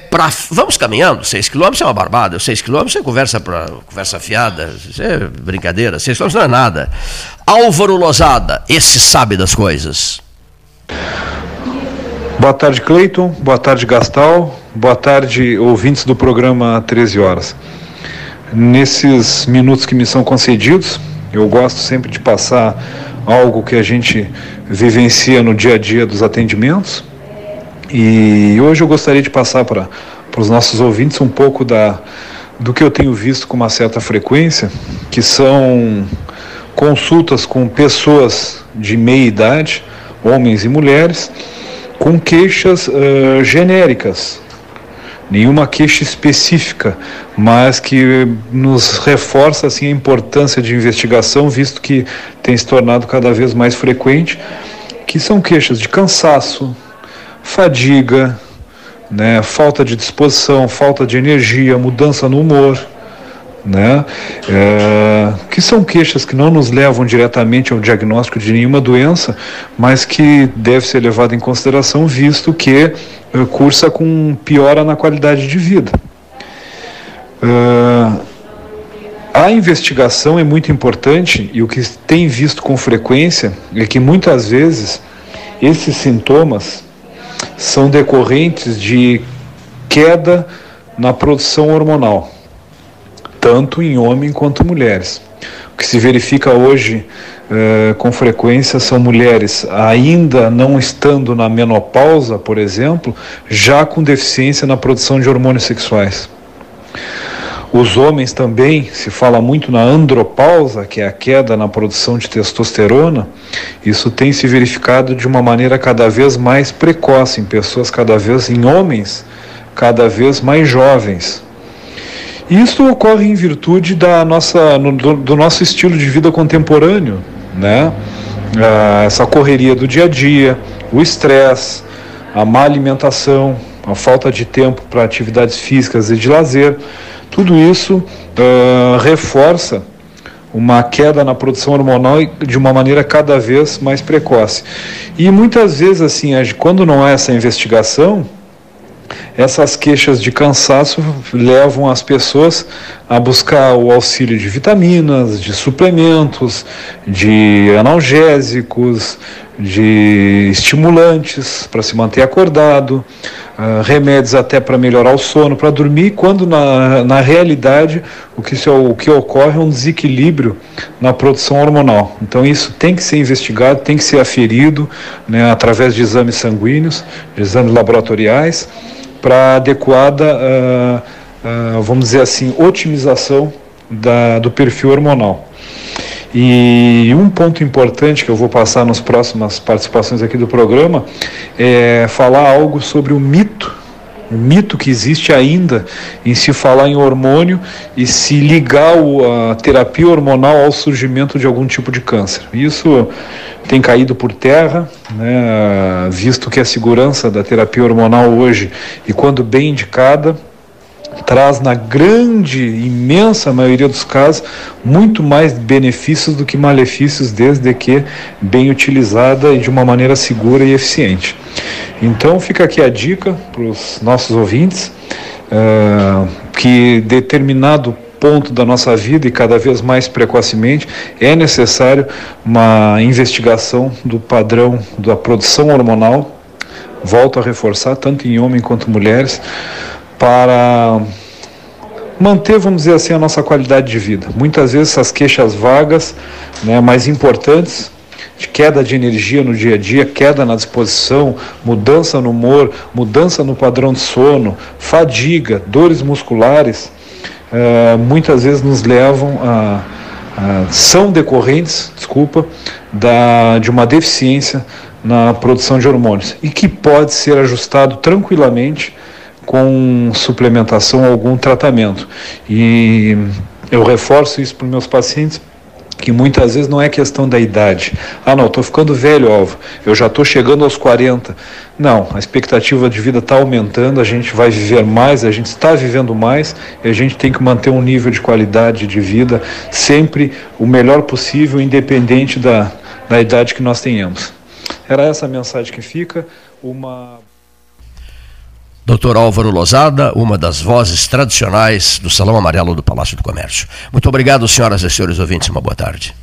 Pra, vamos caminhando, seis quilômetros é uma barbada. Seis quilômetros é conversa, pra, conversa fiada, isso é brincadeira. Seis quilômetros não é nada. Álvaro Lozada, esse sabe das coisas. Boa tarde, Cleiton. Boa tarde, Gastal. Boa tarde, ouvintes do programa 13 Horas. Nesses minutos que me são concedidos, eu gosto sempre de passar algo que a gente vivencia no dia a dia dos atendimentos. E hoje eu gostaria de passar para os nossos ouvintes um pouco da, do que eu tenho visto com uma certa frequência, que são consultas com pessoas de meia idade, homens e mulheres, com queixas uh, genéricas, nenhuma queixa específica, mas que nos reforça assim a importância de investigação, visto que tem se tornado cada vez mais frequente, que são queixas de cansaço, fadiga, né, falta de disposição, falta de energia, mudança no humor, né? É, que são queixas que não nos levam diretamente ao diagnóstico de nenhuma doença, mas que deve ser levado em consideração visto que é, cursa com piora na qualidade de vida. É, a investigação é muito importante e o que tem visto com frequência é que muitas vezes esses sintomas são decorrentes de queda na produção hormonal tanto em homem quanto mulheres. O que se verifica hoje eh, com frequência são mulheres ainda não estando na menopausa, por exemplo, já com deficiência na produção de hormônios sexuais. Os homens também, se fala muito na andropausa, que é a queda na produção de testosterona, isso tem se verificado de uma maneira cada vez mais precoce em pessoas cada vez em homens cada vez mais jovens. Isso ocorre em virtude da nossa, no, do, do, nosso estilo de vida contemporâneo, né? Ah, essa correria do dia a dia, o estresse, a má alimentação, a falta de tempo para atividades físicas e de lazer, tudo isso ah, reforça uma queda na produção hormonal de uma maneira cada vez mais precoce. E muitas vezes, assim, quando não há essa investigação, essas queixas de cansaço levam as pessoas a buscar o auxílio de vitaminas, de suplementos, de analgésicos, de estimulantes para se manter acordado, uh, remédios até para melhorar o sono, para dormir, quando na, na realidade o que, se, o que ocorre é um desequilíbrio na produção hormonal. Então isso tem que ser investigado, tem que ser aferido né, através de exames sanguíneos, de exames laboratoriais, para adequada, uh, uh, vamos dizer assim, otimização da, do perfil hormonal. E um ponto importante que eu vou passar nas próximas participações aqui do programa é falar algo sobre o mito, mito que existe ainda em se falar em hormônio e se ligar a terapia hormonal ao surgimento de algum tipo de câncer. Isso tem caído por terra, né, visto que a segurança da terapia hormonal hoje, e quando bem indicada, traz na grande, imensa maioria dos casos, muito mais benefícios do que malefícios, desde que bem utilizada e de uma maneira segura e eficiente. Então fica aqui a dica para os nossos ouvintes, uh, que determinado ponto da nossa vida e cada vez mais precocemente é necessário uma investigação do padrão da produção hormonal, volto a reforçar, tanto em homens quanto mulheres, para manter, vamos dizer assim, a nossa qualidade de vida. Muitas vezes essas queixas vagas, né, mais importantes, de queda de energia no dia a dia, queda na disposição, mudança no humor, mudança no padrão de sono, fadiga, dores musculares, uh, muitas vezes nos levam a, a, são decorrentes, desculpa, da, de uma deficiência na produção de hormônios e que pode ser ajustado tranquilamente com suplementação algum tratamento. E eu reforço isso para meus pacientes que muitas vezes não é questão da idade. Ah, não, estou ficando velho, Alvo, eu já estou chegando aos 40. Não, a expectativa de vida está aumentando, a gente vai viver mais, a gente está vivendo mais e a gente tem que manter um nível de qualidade de vida sempre o melhor possível, independente da, da idade que nós tenhamos. Era essa a mensagem que fica. Uma. Doutor Álvaro Lozada, uma das vozes tradicionais do Salão Amarelo do Palácio do Comércio. Muito obrigado, senhoras e senhores ouvintes. Uma boa tarde.